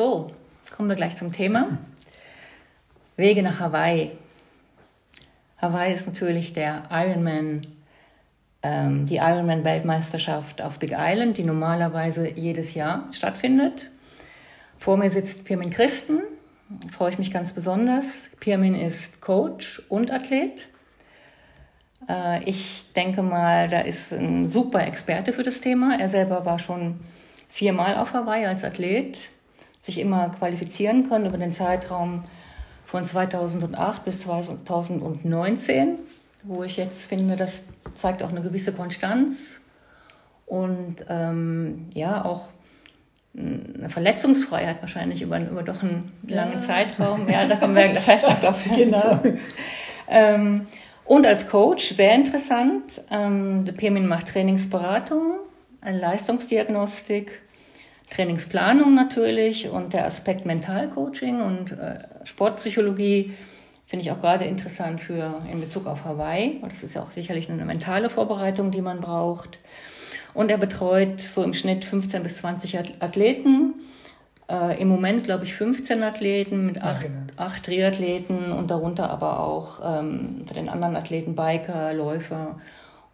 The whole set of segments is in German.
So, kommen wir gleich zum Thema. Wege nach Hawaii. Hawaii ist natürlich der Ironman, ähm, die Ironman-Weltmeisterschaft auf Big Island, die normalerweise jedes Jahr stattfindet. Vor mir sitzt Pirmin Christen, freue ich mich ganz besonders. Pirmin ist Coach und Athlet. Äh, ich denke mal, da ist ein super Experte für das Thema. Er selber war schon viermal auf Hawaii als Athlet, sich immer qualifizieren können über den Zeitraum von 2008 bis 2019, wo ich jetzt finde, das zeigt auch eine gewisse Konstanz und ähm, ja auch eine Verletzungsfreiheit wahrscheinlich über, über doch einen langen ja. Zeitraum. Ja, da kommen wir gleich noch drauf Genau. Ähm, und als Coach, sehr interessant, ähm, der Pirmin macht Trainingsberatung, Leistungsdiagnostik, Trainingsplanung natürlich und der Aspekt Mentalcoaching und äh, Sportpsychologie finde ich auch gerade interessant für in Bezug auf Hawaii. Das ist ja auch sicherlich eine mentale Vorbereitung, die man braucht. Und er betreut so im Schnitt 15 bis 20 Athleten. Äh, Im Moment, glaube ich, 15 Athleten mit acht, ja, genau. acht Triathleten und darunter aber auch ähm, unter den anderen Athleten Biker, Läufer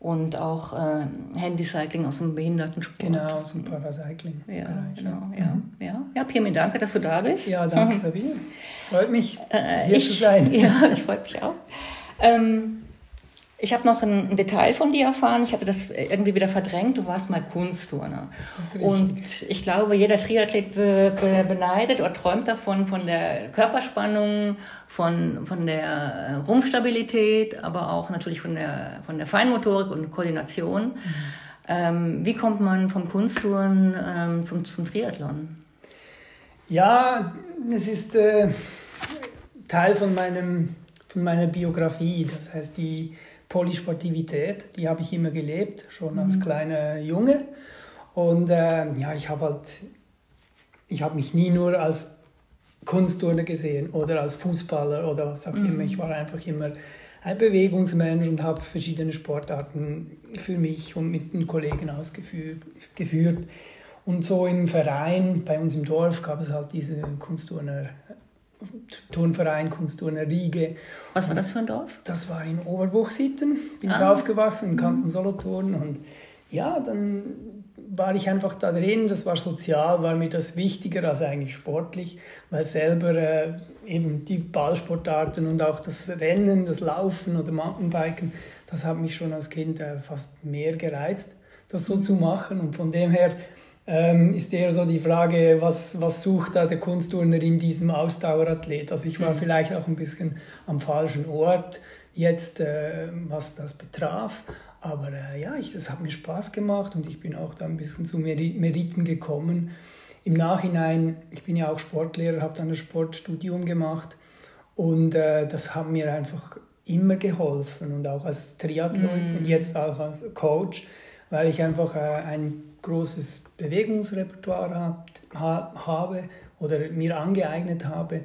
und auch äh, Handycycling aus dem Behindertensport. Genau, aus dem Paracycling. Ja, genau, ja. Mhm. ja. Ja, Pirmin, danke, dass du da bist. Ja, danke, Sabine. Freut mich, äh, hier ich, zu sein. Ja, ich freue mich auch. Ähm, ich habe noch ein, Detail von dir erfahren. Ich hatte das irgendwie wieder verdrängt. Du warst mal Kunstturner. Und ich glaube, jeder Triathlet be, be, beneidet oder träumt davon, von der Körperspannung, von, von der Rumpfstabilität, aber auch natürlich von der, von der Feinmotorik und Koordination. Mhm. Ähm, wie kommt man vom Kunsttouren ähm, zum, zum Triathlon? Ja, es ist äh, Teil von, meinem, von meiner Biografie. Das heißt, die Polysportivität, die habe ich immer gelebt, schon mhm. als kleiner Junge. Und äh, ja, ich habe halt, ich habe mich nie nur als Kunstturner gesehen oder als Fußballer oder was auch mhm. immer. Ich war einfach immer ein Bewegungsmensch und habe verschiedene Sportarten für mich und mit den Kollegen ausgeführt. Und so im Verein, bei uns im Dorf, gab es halt diese Kunstturner Turnverein Kunstturner Riege. Was war das für ein Dorf? Das war in Oberbuchsitten, bin ah. ich aufgewachsen, in Kanton Solothurn und ja, dann war ich einfach da drin, das war sozial, war mir das wichtiger als eigentlich sportlich, weil selber äh, eben die Ballsportarten und auch das Rennen, das Laufen oder Mountainbiken, das hat mich schon als Kind äh, fast mehr gereizt, das so zu machen und von dem her ähm, ist eher so die Frage, was, was sucht da der Kunstturner in diesem Ausdauerathlet? Also ich war mhm. vielleicht auch ein bisschen am falschen Ort jetzt, äh, was das betraf. Aber äh, ja, ich, es hat mir Spaß gemacht und ich bin auch da ein bisschen zu Meriten gekommen. Im Nachhinein, ich bin ja auch Sportlehrer, habe dann das Sportstudium gemacht und äh, das hat mir einfach immer geholfen und auch als Triathlon mm. und jetzt auch als Coach, weil ich einfach äh, ein großes Bewegungsrepertoire hab, habe oder mir angeeignet habe.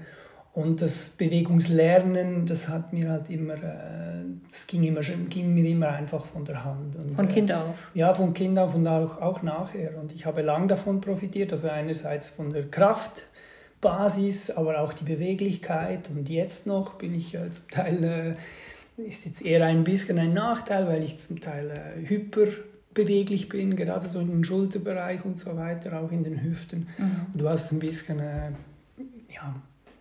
Und das Bewegungslernen, das hat mir halt immer, äh, das ging, immer, ging mir immer einfach von der Hand. Und, von Kind auf? Ja, von Kind auf und auch, auch nachher. Und ich habe lang davon profitiert, also einerseits von der Kraftbasis, aber auch die Beweglichkeit. Und jetzt noch bin ich zum Teil, äh, ist jetzt eher ein bisschen ein Nachteil, weil ich zum Teil äh, hyper beweglich bin, gerade so in den Schulterbereich und so weiter, auch in den Hüften. Mhm. Du hast ein bisschen, äh, ja,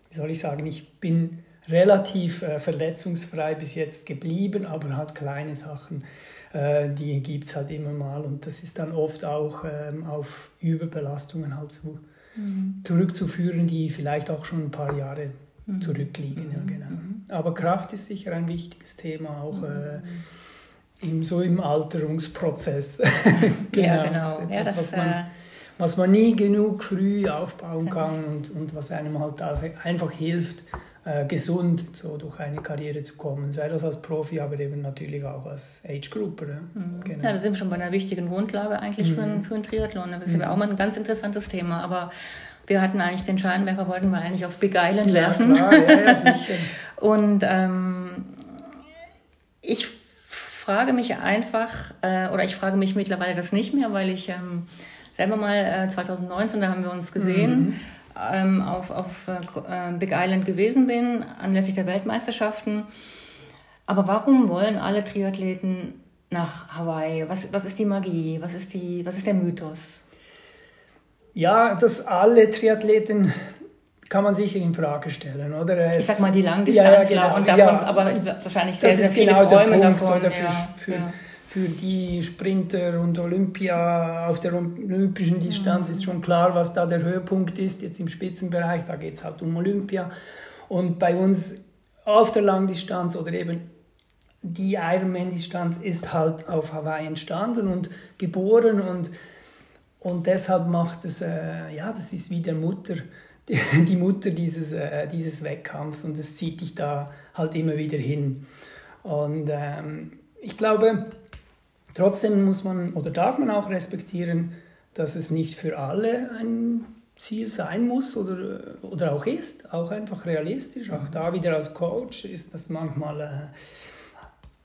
wie soll ich sagen, ich bin relativ äh, verletzungsfrei bis jetzt geblieben, aber halt kleine Sachen, äh, die gibt es halt immer mal und das ist dann oft auch ähm, auf Überbelastungen halt zu, mhm. zurückzuführen, die vielleicht auch schon ein paar Jahre mhm. zurückliegen. Ja, mhm. genau. Mhm. Aber Kraft ist sicher ein wichtiges Thema, auch äh, im, so im Alterungsprozess. genau. Ja, genau. Etwas, ja, das, was, man, äh, was man nie genug früh aufbauen kann und, und was einem halt einfach hilft, äh, gesund so durch eine Karriere zu kommen. Sei das als Profi, aber eben natürlich auch als Age-Grouper. Ja. Mhm. Genau. ja, da sind wir schon bei einer wichtigen Grundlage eigentlich mhm. für, einen, für einen Triathlon. Das ist mhm. ja auch mal ein ganz interessantes Thema. Aber wir hatten eigentlich den Scheinwerfer, wollten wir eigentlich auf Big Island ja, werfen. Klar, ja, ja, sicher. und ähm, ich frage mich einfach, äh, oder ich frage mich mittlerweile das nicht mehr, weil ich ähm, selber mal äh, 2019, da haben wir uns gesehen, mhm. ähm, auf, auf äh, Big Island gewesen bin, anlässlich der Weltmeisterschaften. Aber warum wollen alle Triathleten nach Hawaii? Was, was ist die Magie? Was ist, die, was ist der Mythos? Ja, dass alle Triathleten kann man sicher in Frage stellen, oder? Es, ich sag mal die Langdistanzler ja, ja, genau, und davon, ja, aber wahrscheinlich sehr, sehr viele genau träumen Punkt, davon. Oder für, für, für die Sprinter und Olympia auf der olympischen Distanz mhm. ist schon klar, was da der Höhepunkt ist. Jetzt im Spitzenbereich, da geht es halt um Olympia. Und bei uns auf der Langdistanz oder eben die Ironman-Distanz ist halt auf Hawaii entstanden und geboren und, und deshalb macht es, äh, ja, das ist wie der Mutter, die, Mutter dieses, äh, dieses Wettkampfs und es zieht dich da halt immer wieder hin. Und ähm, ich glaube, trotzdem muss man oder darf man auch respektieren, dass es nicht für alle ein Ziel sein muss oder, oder auch ist, auch einfach realistisch. Auch da wieder als Coach ist das manchmal... Äh,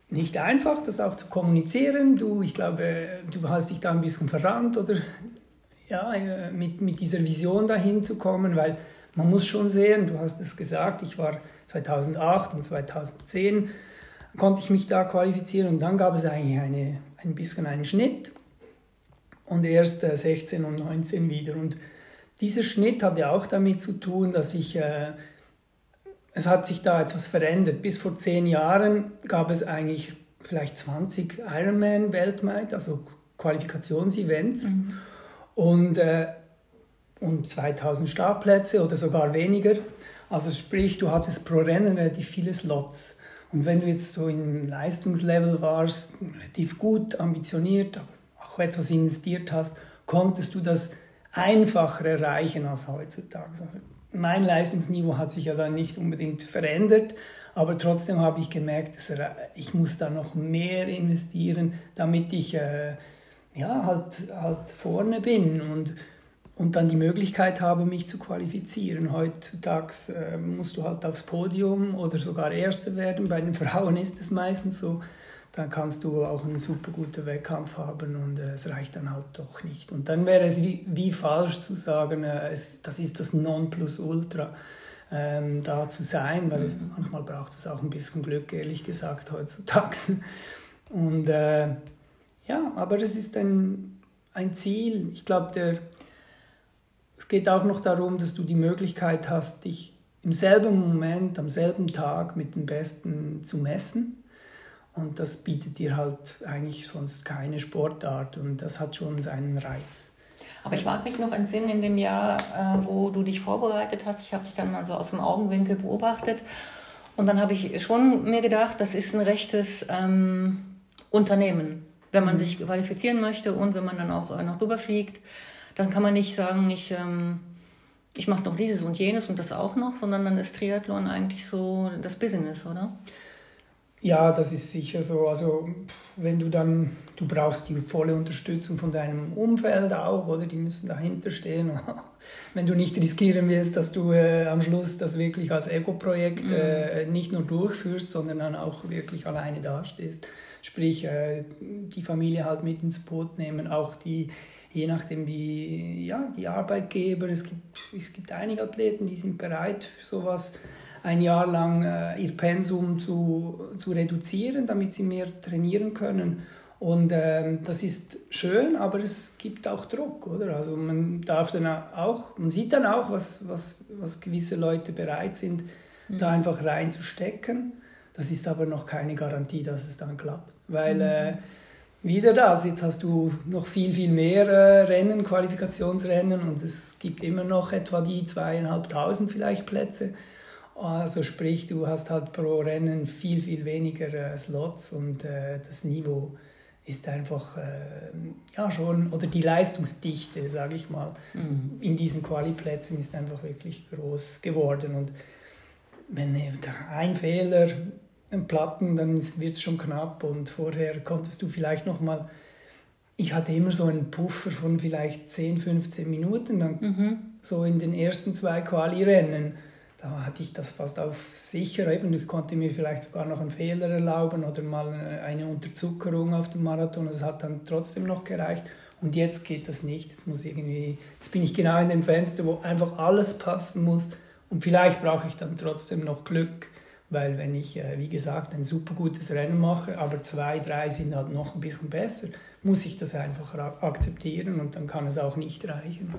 nicht einfach, das auch zu kommunizieren. Du, ich glaube, du hast dich da ein bisschen verrannt oder ja, äh, mit, mit dieser Vision dahin zu kommen, weil man muss schon sehen, du hast es gesagt, ich war 2008 und 2010 konnte ich mich da qualifizieren und dann gab es eigentlich eine, ein bisschen einen Schnitt und erst 16 äh, und 19 wieder. Und dieser Schnitt hatte auch damit zu tun, dass ich äh, es hat sich da etwas verändert. Bis vor zehn Jahren gab es eigentlich vielleicht 20 Ironman weltweit, also Qualifikationsevents mhm. Und, äh, und 2000 Startplätze oder sogar weniger. Also sprich, du hattest pro Rennen relativ viele Slots. Und wenn du jetzt so im Leistungslevel warst, relativ gut, ambitioniert, auch etwas investiert hast, konntest du das einfacher erreichen als heutzutage. Also mein Leistungsniveau hat sich ja dann nicht unbedingt verändert, aber trotzdem habe ich gemerkt, dass ich muss da noch mehr investieren, damit ich äh, ja, halt, halt vorne bin und, und dann die Möglichkeit habe, mich zu qualifizieren. Heutzutage äh, musst du halt aufs Podium oder sogar Erster werden. Bei den Frauen ist es meistens so dann kannst du auch einen super guten Wettkampf haben und äh, es reicht dann halt doch nicht. Und dann wäre es wie, wie falsch zu sagen, äh, es, das ist das Nonplusultra, ähm, da zu sein, weil mhm. manchmal braucht es auch ein bisschen Glück, ehrlich gesagt, heutzutage. Und äh, ja, aber es ist ein, ein Ziel. Ich glaube, es geht auch noch darum, dass du die Möglichkeit hast, dich im selben Moment, am selben Tag mit den Besten zu messen und das bietet dir halt eigentlich sonst keine Sportart und das hat schon seinen Reiz. Aber ich mag mich noch entsinnen in dem Jahr, äh, wo du dich vorbereitet hast. Ich habe dich dann mal so aus dem Augenwinkel beobachtet. Und dann habe ich schon mir gedacht, das ist ein rechtes ähm, Unternehmen. Wenn man mhm. sich qualifizieren möchte und wenn man dann auch äh, noch rüberfliegt, dann kann man nicht sagen, ich, ähm, ich mache noch dieses und jenes und das auch noch, sondern dann ist Triathlon eigentlich so das Business, oder? Ja, das ist sicher so. Also wenn du dann, du brauchst die volle Unterstützung von deinem Umfeld auch, oder? Die müssen dahinter stehen. wenn du nicht riskieren willst, dass du äh, am Schluss das wirklich als Ego-Projekt mhm. äh, nicht nur durchführst, sondern dann auch wirklich alleine dastehst. Sprich, äh, die Familie halt mit ins Boot nehmen, auch die je nachdem die, ja, die Arbeitgeber. Es gibt, es gibt einige Athleten, die sind bereit für sowas ein Jahr lang äh, ihr Pensum zu, zu reduzieren, damit sie mehr trainieren können. Und ähm, das ist schön, aber es gibt auch Druck, oder? Also man darf dann auch, man sieht dann auch, was, was, was gewisse Leute bereit sind, mhm. da einfach reinzustecken. Das ist aber noch keine Garantie, dass es dann klappt. Weil mhm. äh, wieder das, jetzt hast du noch viel, viel mehr äh, Rennen, Qualifikationsrennen und es gibt immer noch etwa die zweieinhalbtausend vielleicht Plätze also sprich, du hast halt pro Rennen viel, viel weniger äh, Slots und äh, das Niveau ist einfach äh, ja schon, oder die Leistungsdichte, sage ich mal, mhm. in diesen Quali-Plätzen ist einfach wirklich groß geworden. Und wenn ein Fehler, ein Platten, dann wird es schon knapp und vorher konntest du vielleicht noch mal ich hatte immer so einen Puffer von vielleicht 10, 15 Minuten, dann mhm. so in den ersten zwei Quali-Rennen da hatte ich das fast auf sicher. Eben, ich konnte mir vielleicht sogar noch einen Fehler erlauben oder mal eine Unterzuckerung auf dem Marathon. Es hat dann trotzdem noch gereicht. Und jetzt geht das nicht. Jetzt muss irgendwie, jetzt bin ich genau in dem Fenster, wo einfach alles passen muss. Und vielleicht brauche ich dann trotzdem noch Glück, weil wenn ich, äh, wie gesagt, ein super gutes Rennen mache, aber zwei, drei sind halt noch ein bisschen besser, muss ich das einfach akzeptieren und dann kann es auch nicht reichen.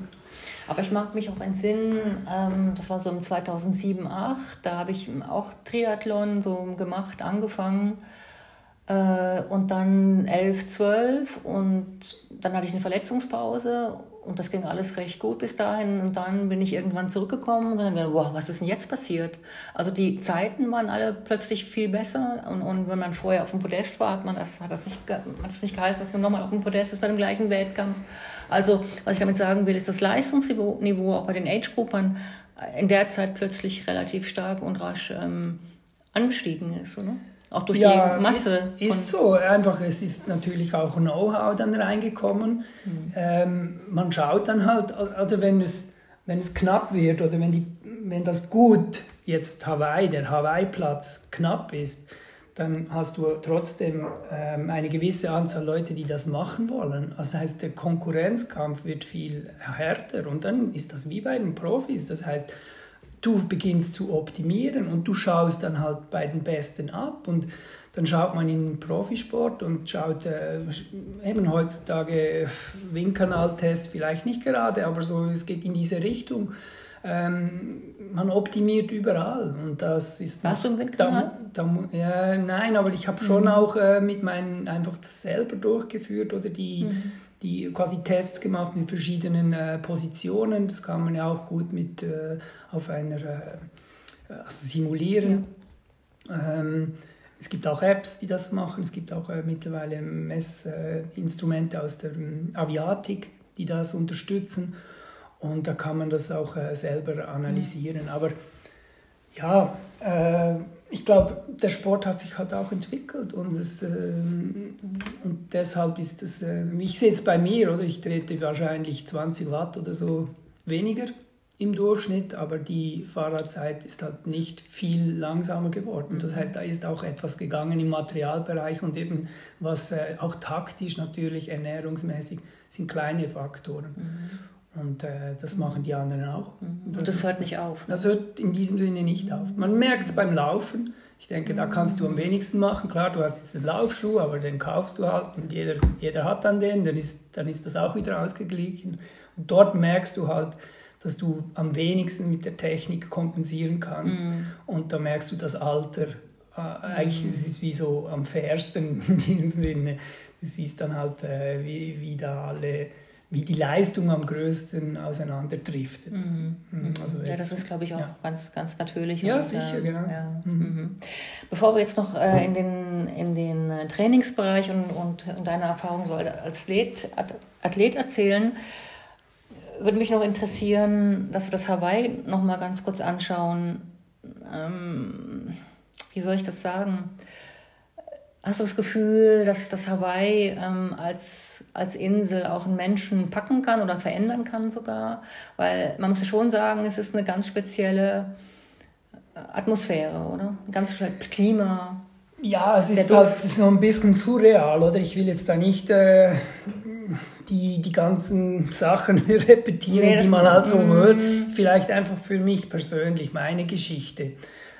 Aber ich mag mich auch entsinnen, ähm, das war so im 2007, 2008, da habe ich auch Triathlon so gemacht, angefangen äh, und dann 11, 12 und dann hatte ich eine Verletzungspause und das ging alles recht gut bis dahin. Und dann bin ich irgendwann zurückgekommen und dann gedacht, wow, was ist denn jetzt passiert? Also die Zeiten waren alle plötzlich viel besser. Und, und wenn man vorher auf dem Podest war, hat man das, hat das nicht, hat das nicht geheißen, dass man nochmal auf dem Podest ist bei dem gleichen Wettkampf. Also was ich damit sagen will, ist das Leistungsniveau auch bei den Age-Gruppern in der Zeit plötzlich relativ stark und rasch ähm, angestiegen ist, oder? Auch durch ja, die Masse. Ist so, einfach, es ist natürlich auch Know-how dann reingekommen. Mhm. Ähm, man schaut dann halt, also wenn es, wenn es knapp wird oder wenn, die, wenn das gut jetzt Hawaii, der Hawaii-Platz knapp ist, dann hast du trotzdem ähm, eine gewisse Anzahl Leute, die das machen wollen. Das heißt, der Konkurrenzkampf wird viel härter und dann ist das wie bei den Profis. Das heißt, du beginnst zu optimieren und du schaust dann halt bei den Besten ab und dann schaut man in den Profisport und schaut äh, eben heutzutage Windkanaltests vielleicht nicht gerade, aber so es geht in diese Richtung. Ähm, man optimiert überall und das ist. Warst du im Windkanal? Da, da, ja, nein, aber ich habe schon mhm. auch äh, mit meinen einfach das selber durchgeführt oder die mhm die quasi Tests gemacht mit verschiedenen äh, Positionen. Das kann man ja auch gut mit äh, auf einer äh, also simulieren. Ja. Ähm, es gibt auch Apps, die das machen. Es gibt auch äh, mittlerweile Messinstrumente aus der ähm, Aviatik, die das unterstützen. Und da kann man das auch äh, selber analysieren. Aber ja, äh, ich glaube, der Sport hat sich halt auch entwickelt und, es, äh, und deshalb ist es, äh, ich sehe es bei mir, oder ich trete wahrscheinlich 20 Watt oder so weniger im Durchschnitt, aber die Fahrradzeit ist halt nicht viel langsamer geworden. Das heißt, da ist auch etwas gegangen im Materialbereich und eben was äh, auch taktisch natürlich, ernährungsmäßig, sind kleine Faktoren. Mhm. Und äh, das machen die anderen auch. Mhm. Und das, das hört nicht auf. Das hört in diesem Sinne nicht auf. Man merkt es beim Laufen. Ich denke, da kannst du am wenigsten machen. Klar, du hast jetzt einen Laufschuh, aber den kaufst du halt und jeder, jeder hat dann den, dann ist, dann ist das auch wieder ausgeglichen. Und dort merkst du halt, dass du am wenigsten mit der Technik kompensieren kannst. Mhm. Und da merkst du das Alter. Äh, eigentlich mhm. ist es wie so am fairsten in diesem Sinne. Du siehst dann halt, äh, wie, wie da alle wie die Leistung am größten auseinanderdriftet. Mhm. mhm. Also jetzt, ja, das ist, glaube ich, auch ja. ganz, ganz natürlich. Ja, und, sicher, äh, genau. Ja. Mhm. mhm. Bevor wir jetzt noch äh, in, den, in den äh, Trainingsbereich und, und, und deine Erfahrung so als Athlet, Athlet erzählen, würde mich noch interessieren, dass wir das Hawaii noch mal ganz kurz anschauen. Ähm, wie soll ich das sagen? Hast du das Gefühl, dass das Hawaii ähm, als, als Insel auch einen Menschen packen kann oder verändern kann sogar? Weil man muss ja schon sagen, es ist eine ganz spezielle äh, Atmosphäre, oder? Ein ganz spezielles Klima. Ja, es ist halt so ein bisschen surreal, oder? Ich will jetzt da nicht äh, die, die ganzen Sachen repetieren, nee, die man halt so hört. Vielleicht einfach für mich persönlich, meine Geschichte.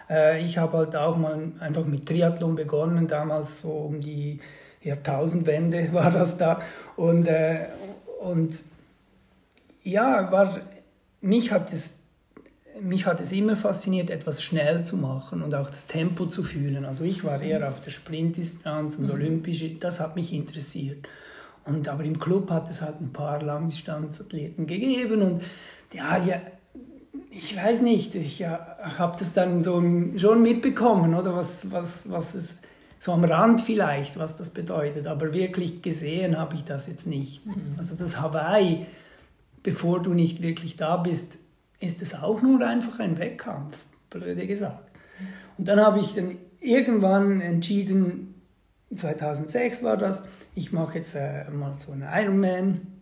Äh, ich habe halt auch mal einfach mit Triathlon begonnen, damals so um die Jahrtausendwende war das da. Und, äh, und ja, war, mich, hat es, mich hat es immer fasziniert, etwas schnell zu machen und auch das Tempo zu fühlen. Also ich war eher auf der Sprintdistanz und mhm. Olympische, das hat mich interessiert. Und, aber im Club hat es halt ein paar Langdistanzathleten gegeben und ja, die, ich weiß nicht, ich ja, habe das dann so schon mitbekommen, oder was, was, was es so am Rand vielleicht, was das bedeutet, aber wirklich gesehen habe ich das jetzt nicht. Mhm. Also das Hawaii, bevor du nicht wirklich da bist, ist es auch nur einfach ein Wettkampf, blöde gesagt. Und dann habe ich dann irgendwann entschieden, 2006 war das, ich mache jetzt äh, mal so einen Ironman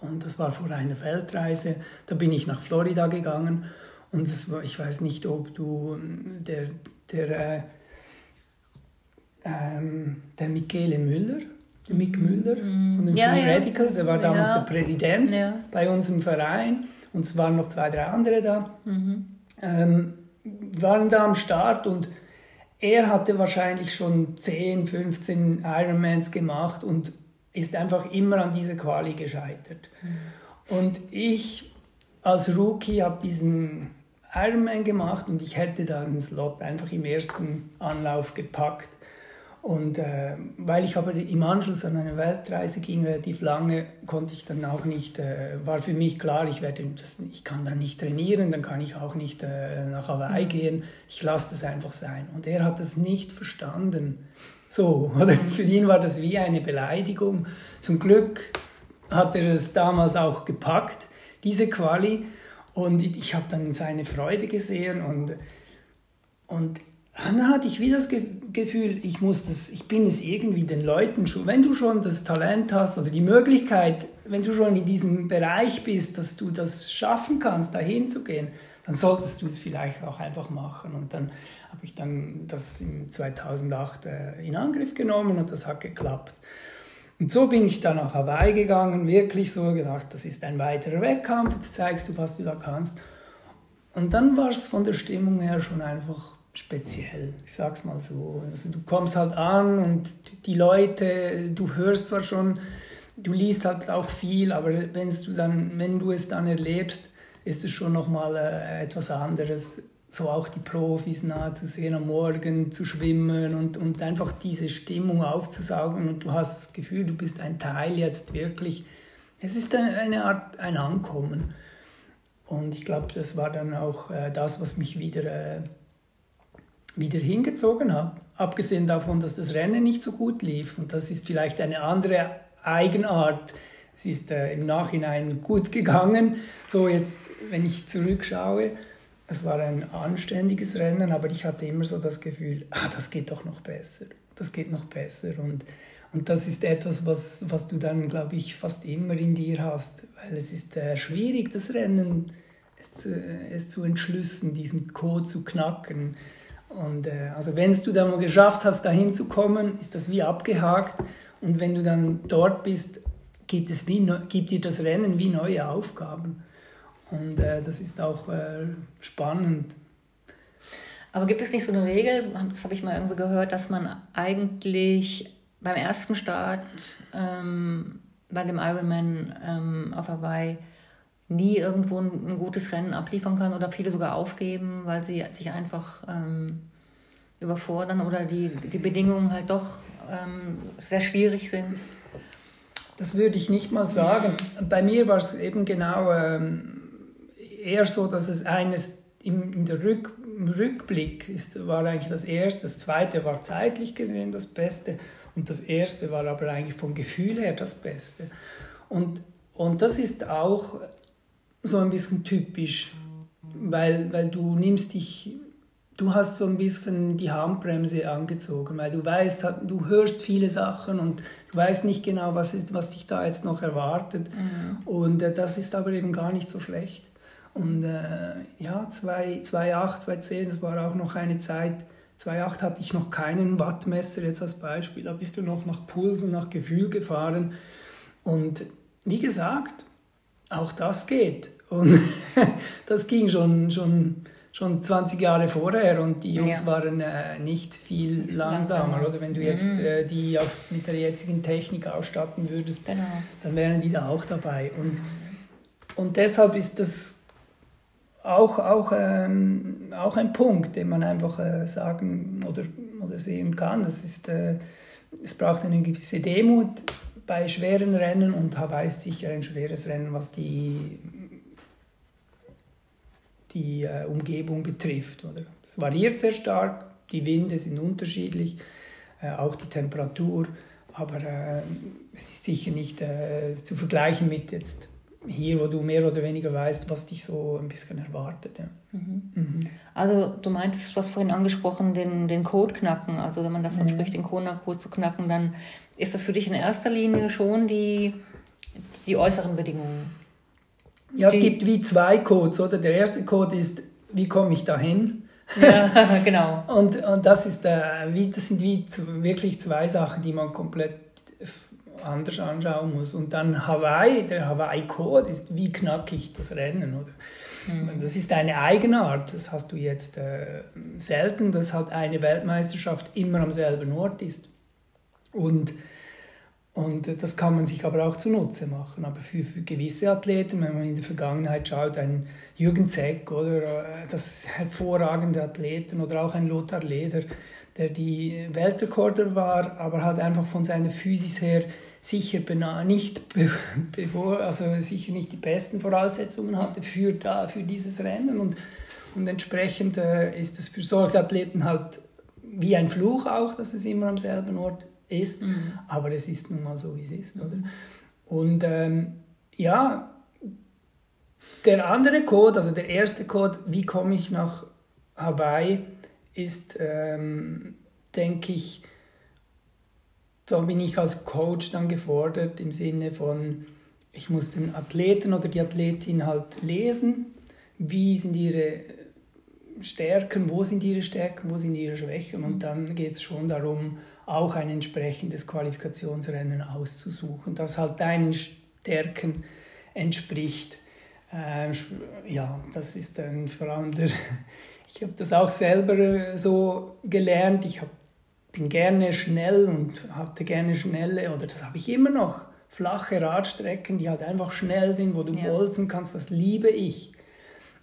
und das war vor einer Weltreise. Da bin ich nach Florida gegangen. Und das war, ich weiß nicht, ob du der, der, äh, ähm, der Michele Müller, der Mick Müller von den Ja, Free ja. Radicals. Er war damals Ja. der Präsident Ja. bei uns im Verein und es waren noch zwei, drei andere da. Ähm, waren da am Start und er hatte wahrscheinlich schon 10, 15 Ironmans gemacht und ist einfach immer an dieser Quali gescheitert. Und ich als Rookie habe diesen Ironman gemacht und ich hätte da einen Slot einfach im ersten Anlauf gepackt. Und äh, weil ich aber im Anschluss an eine Weltreise ging, relativ lange, konnte ich dann auch nicht, äh, war für mich klar, ich, werde das, ich kann dann nicht trainieren, dann kann ich auch nicht äh, nach Hawaii gehen, ich lasse das einfach sein. Und er hat das nicht verstanden. So, oder? Für ihn war das wie eine Beleidigung. Zum Glück hat er es damals auch gepackt, diese Quali. Und ich, habe dann seine Freude gesehen und, und dann hatte ich wieder das Ge Gefühl, ich muss das, ich bin es irgendwie den Leuten schon, wenn du schon das Talent hast oder die Möglichkeit, wenn du schon in diesem Bereich bist, dass du das schaffen kannst, dahin zu gehen, dann solltest du es vielleicht auch einfach machen. Und dann habe ich dann das im 2008 äh, in Angriff genommen und das hat geklappt. Und so bin ich dann nach Hawaii gegangen, wirklich so gedacht, das ist ein weiterer Wettkampf, jetzt zeigst du, was du da kannst. Und dann war es von der Stimmung her schon einfach speziell, ich sag's mal so. Also du kommst halt an und die Leute, du hörst zwar schon, du liest halt auch viel, aber wenn's du dann, wenn du es dann erlebst, ist es schon nochmal äh, etwas anderes, so auch die Profis nahe zu sehen, am Morgen zu schwimmen und, und einfach diese Stimmung aufzusaugen und du hast das Gefühl, du bist ein Teil jetzt wirklich. Es ist eine, Art ein Ankommen. Und ich glaube, das war dann auch äh, das, was mich wieder, äh, wieder hingezogen hat. Abgesehen davon, dass das Rennen nicht so gut lief. Und das ist vielleicht eine andere Eigenart. Es ist äh, im Nachhinein gut gegangen. So jetzt, wenn ich zurückschaue, es war ein anständiges Rennen, aber ich hatte immer so das Gefühl, ah, das geht doch noch besser. Das geht noch besser. Und, und das ist etwas, was, was du dann, glaube ich, fast immer in dir hast. Weil es ist äh, schwierig, das Rennen es zu, es zu entschlüssen, diesen Code zu knacken. Und äh, also wenn du dann mal geschafft hast, dahin zu kommen, ist das wie abgehakt. Und wenn du dann dort bist, gibt, es wie, gibt dir das Rennen wie neue Aufgaben. Und äh, das ist auch äh, spannend. Aber gibt es nicht so eine Regel, das habe ich mal irgendwo gehört, dass man eigentlich beim ersten Start ähm, bei dem Ironman ähm, auf Hawaii nie irgendwo ein, ein gutes Rennen abliefern kann oder viele sogar aufgeben, weil sie sich einfach ähm, überfordern oder die, die Bedingungen halt doch ähm, sehr schwierig sind? Das würde ich nicht mal sagen. Bei mir war es eben genau ähm, eher so, dass es eines im, in der Rück, im Rückblick ist, war eigentlich das erste, das zweite war zeitlich gesehen das Beste und das erste war aber eigentlich vom Gefühl her das Beste. Und, und das ist auch so ein bisschen typisch, weil, weil du nimmst dich, du hast so ein bisschen die Handbremse angezogen, weil du weißt, du hörst viele Sachen und du weißt nicht genau, was, ist, was dich da jetzt noch erwartet. Und äh, das ist aber eben gar nicht so schlecht. Und äh, ja, 2008, 2010, das war auch noch eine Zeit, 2008 hatte ich noch keinen Wattmesser jetzt als Beispiel, da bist du noch nach Puls und nach Gefühl gefahren. Und wie gesagt, auch das geht. Und das ging schon, schon, schon 20 Jahre vorher und die Jungs Ja. waren äh, nicht viel langsamer. Langsamer. Oder wenn du jetzt äh, die auf, mit der jetzigen Technik ausstatten würdest, Genau. dann wären die da auch dabei. Und, und deshalb ist das auch, auch, ähm, auch ein Punkt, den man einfach äh, sagen oder, oder sehen kann. Das ist, äh, es braucht eine gewisse Demut bei schweren Rennen und Hawaii ist sicher ein schweres Rennen, was die, die äh, Umgebung betrifft. Oder? Es variiert sehr stark, die Winde sind unterschiedlich, äh, auch die Temperatur, aber äh, es ist sicher nicht äh, zu vergleichen mit jetzt hier, wo du mehr oder weniger weißt, was dich so ein bisschen erwartet. Ja. Mhm. Also du meintest, du hast vorhin angesprochen, den, den Code knacken. Also wenn man davon spricht, den Kona-Code zu knacken, dann ist das für dich in erster Linie schon die, die äußeren Bedingungen. Ja, es gibt wie zwei Codes, oder? Der erste Code ist, wie komme ich dahin? Ja, genau. Und, und das, ist, äh, wie, das sind wie wirklich zwei Sachen, die man komplett anders anschauen muss. Und dann Hawaii, der Hawaii-Code ist, wie knackig das Rennen, oder? Mhm. Das ist eine Eigenart, das hast du jetzt äh, selten, dass halt eine Weltmeisterschaft immer am selben Ort ist. Und, und das kann man sich aber auch zunutze machen. Aber für, für gewisse Athleten, wenn man in der Vergangenheit schaut, ein Jürgen Zeck oder äh, das hervorragende Athleten oder auch ein Lothar Leder, der die Weltrekorder war, aber halt einfach von seiner Physis her sicher nicht bevor, also sicher nicht die besten Voraussetzungen hatte für, da, für dieses Rennen und, und entsprechend äh, ist es für solche Athleten halt wie ein Fluch auch, dass es immer am selben Ort ist, mhm. aber es ist nun mal so, wie es ist, oder? Und ähm, ja, der andere Code, also der erste Code, wie komme ich nach Hawaii, ist, ähm, denke ich, da bin ich als Coach dann gefordert im Sinne von, ich muss den Athleten oder die Athletin halt lesen, wie sind ihre Stärken, wo sind ihre Stärken, wo sind ihre Schwächen und dann geht es schon darum, auch ein entsprechendes Qualifikationsrennen auszusuchen, das halt deinen Stärken entspricht. Äh, ja, das ist dann vor allem der, ich habe das auch selber so gelernt, ich hab, bin gerne schnell und hatte gerne schnelle, oder das habe ich immer noch, flache Radstrecken, die halt einfach schnell sind, wo du ja. bolzen kannst, das liebe ich.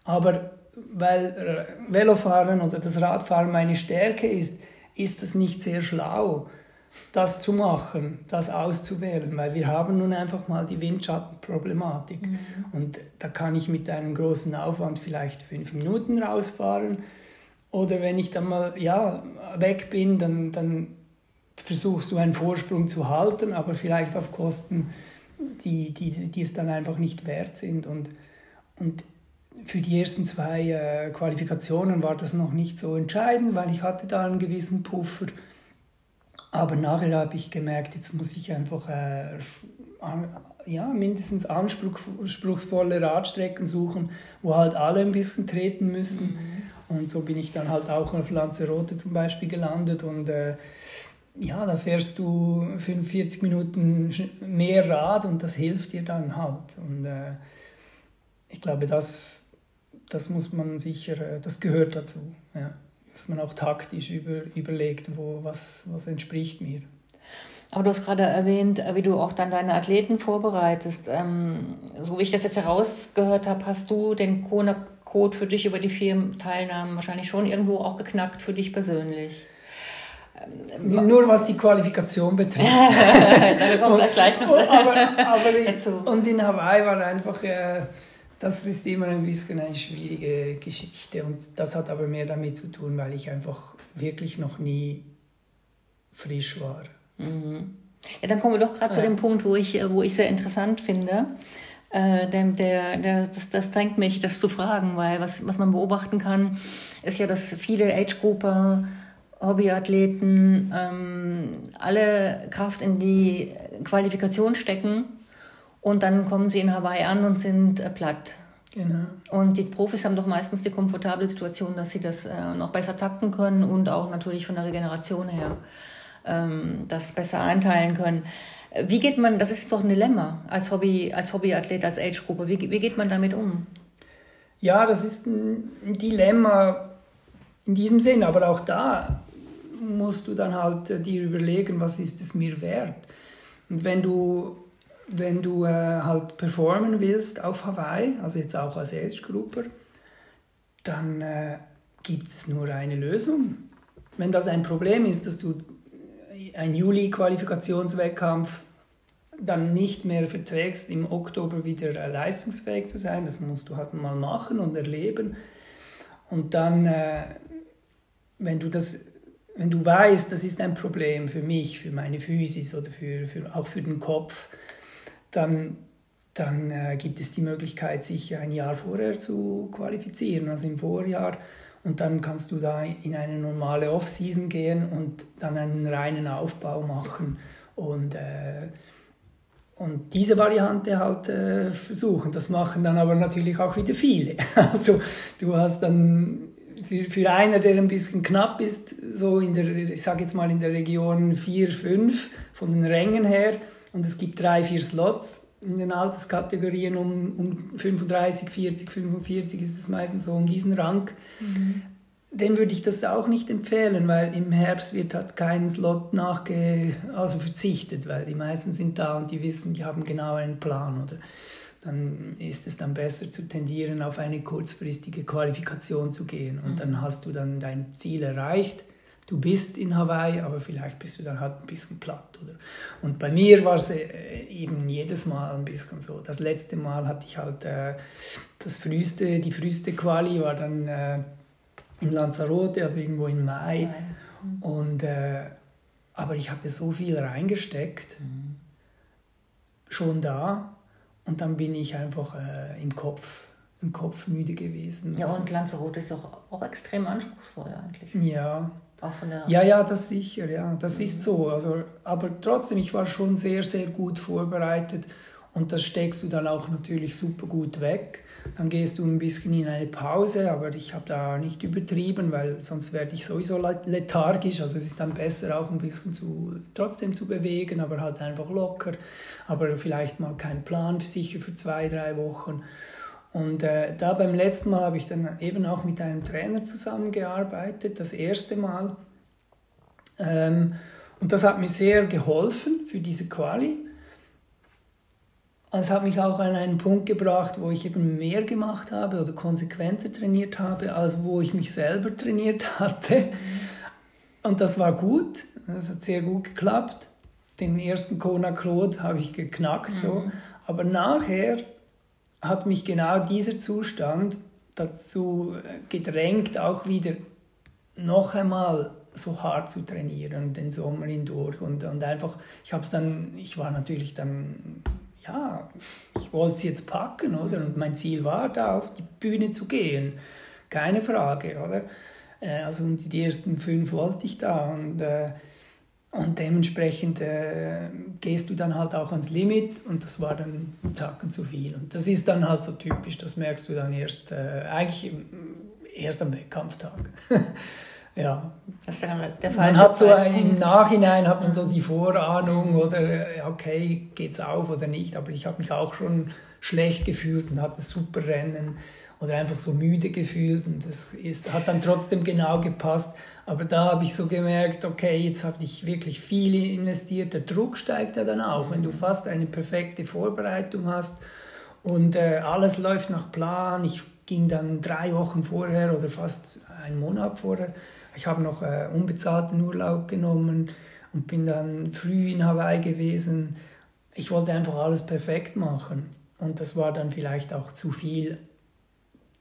Aber weil Velofahren oder das Radfahren meine Stärke ist, ist es nicht sehr schlau, das zu machen, das auszuwählen, weil wir haben nun einfach mal die Windschattenproblematik. Mhm. Und da kann ich mit einem großen Aufwand vielleicht fünf Minuten rausfahren. Oder wenn ich dann mal ja, weg bin, dann, dann versuchst du einen Vorsprung zu halten, aber vielleicht auf Kosten, die, die, die es dann einfach nicht wert sind. Und, und für die ersten zwei äh, Qualifikationen war das noch nicht so entscheidend, weil ich hatte da einen gewissen Puffer. Aber nachher habe ich gemerkt, jetzt muss ich einfach äh, ja, mindestens anspruchsvolle Radstrecken suchen, wo halt alle ein bisschen treten müssen. Mhm. Und so bin ich dann halt auch auf Lanzarote zum Beispiel gelandet und äh, ja, da fährst du 45 Minuten mehr Rad und das hilft dir dann halt. Und äh, ich glaube, das das muss man sicher, äh, das gehört dazu. Ja. Dass man auch taktisch über, überlegt, wo, was, was entspricht mir. Aber du hast gerade erwähnt, äh, wie du auch dann deine Athleten vorbereitest. Ähm, so wie ich das jetzt herausgehört habe, hast du den Kona-Code für dich über die vier Teilnahmen wahrscheinlich schon irgendwo auch geknackt für dich persönlich. Ähm, Nur was die Qualifikation betrifft. da kommen wir gleich noch aber, aber dazu. Und in Hawaii war einfach... Äh, das ist immer ein bisschen eine schwierige Geschichte und das hat aber mehr damit zu tun, weil ich einfach wirklich noch nie frisch war. Mhm. Ja, dann kommen wir doch gerade ja. zu dem Punkt, wo ich, wo ich sehr interessant finde. Äh, der, der, der, das, das drängt mich, das zu fragen, weil was, was man beobachten kann, ist ja, dass viele Age-Grupper, Hobbyathleten ähm, alle Kraft in die Qualifikation stecken und dann kommen sie in Hawaii an und sind äh, platt. Genau. Und die Profis haben doch meistens die komfortable Situation, dass sie das äh, noch besser takten können und auch natürlich von der Regeneration her ähm, das besser einteilen können. Wie geht man, das ist doch ein Dilemma als, Hobby, als Hobbyathlet, als Age-Gruppe, wie, wie geht man damit um? Ja, das ist ein Dilemma in diesem Sinn, aber auch da musst du dann halt äh, dir überlegen, was ist es mir wert. Und wenn du wenn du äh, halt performen willst auf Hawaii, also jetzt auch als Age-Grupper, dann äh, gibt es nur eine Lösung. Wenn das ein Problem ist, dass du ein Juli-Qualifikationswettkampf dann nicht mehr verträgst, im Oktober wieder äh, leistungsfähig zu sein, das musst du halt mal machen und erleben. Und dann, äh, wenn du das wenn du weißt, das ist ein Problem für mich, für meine Physis oder für, für, auch für den Kopf, dann, dann äh, gibt es die Möglichkeit, sich ein Jahr vorher zu qualifizieren, also im Vorjahr. Und dann kannst du da in eine normale Off-Season gehen und dann einen reinen Aufbau machen und, äh, und diese Variante halt äh, versuchen. Das machen dann aber natürlich auch wieder viele. Also du hast dann für, für einer, der ein bisschen knapp ist, so in der, ich sage jetzt mal in der Region 4, 5 von den Rängen her, und es gibt drei, vier Slots in den Alterskategorien um, um 35, 40, 45 ist es meistens so um diesen Rang. Mhm. Dem würde ich das auch nicht empfehlen, weil im Herbst wird halt kein Slot nachge also verzichtet, weil die meisten sind da und die wissen, die haben genau einen Plan. Oder? dann ist es dann besser zu tendieren, auf eine kurzfristige Qualifikation zu gehen. Und mhm. dann hast du dann dein Ziel erreicht. Du bist in Hawaii, aber vielleicht bist du dann halt ein bisschen platt. Oder? Und bei mir war es äh, eben jedes Mal ein bisschen so. Das letzte Mal hatte ich halt äh, das früheste, die früheste Quali war dann äh, in Lanzarote, also irgendwo im Mai. Mhm. Und, äh, aber ich hatte so viel reingesteckt, mhm. schon da und dann bin ich einfach äh, im Kopf im Kopf müde gewesen. Ja, und Lanzarote ist auch, auch extrem anspruchsvoll eigentlich. Ja. Der ja, ja, das sicher, ja. Das mhm. ist so. Also, aber trotzdem, ich war schon sehr, sehr gut vorbereitet und das steckst du dann auch natürlich super gut weg. Dann gehst du ein bisschen in eine Pause, aber ich habe da nicht übertrieben, weil sonst werde ich sowieso lethargisch. Also es ist dann besser auch ein bisschen zu, trotzdem zu bewegen, aber halt einfach locker. Aber vielleicht mal keinen Plan sicher für zwei, drei Wochen. Und äh, da beim letzten Mal habe ich dann eben auch mit einem Trainer zusammengearbeitet, das erste Mal. Ähm, und das hat mir sehr geholfen für diese Quali. Es hat mich auch an einen Punkt gebracht, wo ich eben mehr gemacht habe oder konsequenter trainiert habe, als wo ich mich selber trainiert hatte. Und das war gut, das hat sehr gut geklappt. Den ersten Kona Claude habe ich geknackt, mhm. so. aber nachher hat mich genau dieser Zustand dazu gedrängt, auch wieder noch einmal so hart zu trainieren, den Sommer hindurch und, und einfach, ich habe es dann, ich war natürlich dann ja, ich wollte es jetzt packen, oder? Und mein Ziel war da, auf die Bühne zu gehen. Keine Frage, oder? Äh, also die ersten fünf wollte ich da und, äh, und dementsprechend äh, gehst du dann halt auch ans Limit und das war dann zacken zu viel. Und das ist dann halt so typisch, das merkst du dann erst, äh, eigentlich erst am Wettkampftag. Ja. Man hat so im Nachhinein hat man so die Vorahnung oder okay, geht's auf oder nicht, aber ich habe mich auch schon schlecht gefühlt und hatte super Rennen oder einfach so müde gefühlt und das ist, hat dann trotzdem genau gepasst. Aber da habe ich so gemerkt, okay, jetzt habe ich wirklich viel investiert. Der Druck steigt ja dann auch, wenn du fast eine perfekte Vorbereitung hast und äh, alles läuft nach Plan. Ich ging dann drei Wochen vorher oder fast einen Monat vorher ich habe noch äh, unbezahlten Urlaub genommen und bin dann früh in Hawaii gewesen. Ich wollte einfach alles perfekt machen. Und das war dann vielleicht auch zu viel.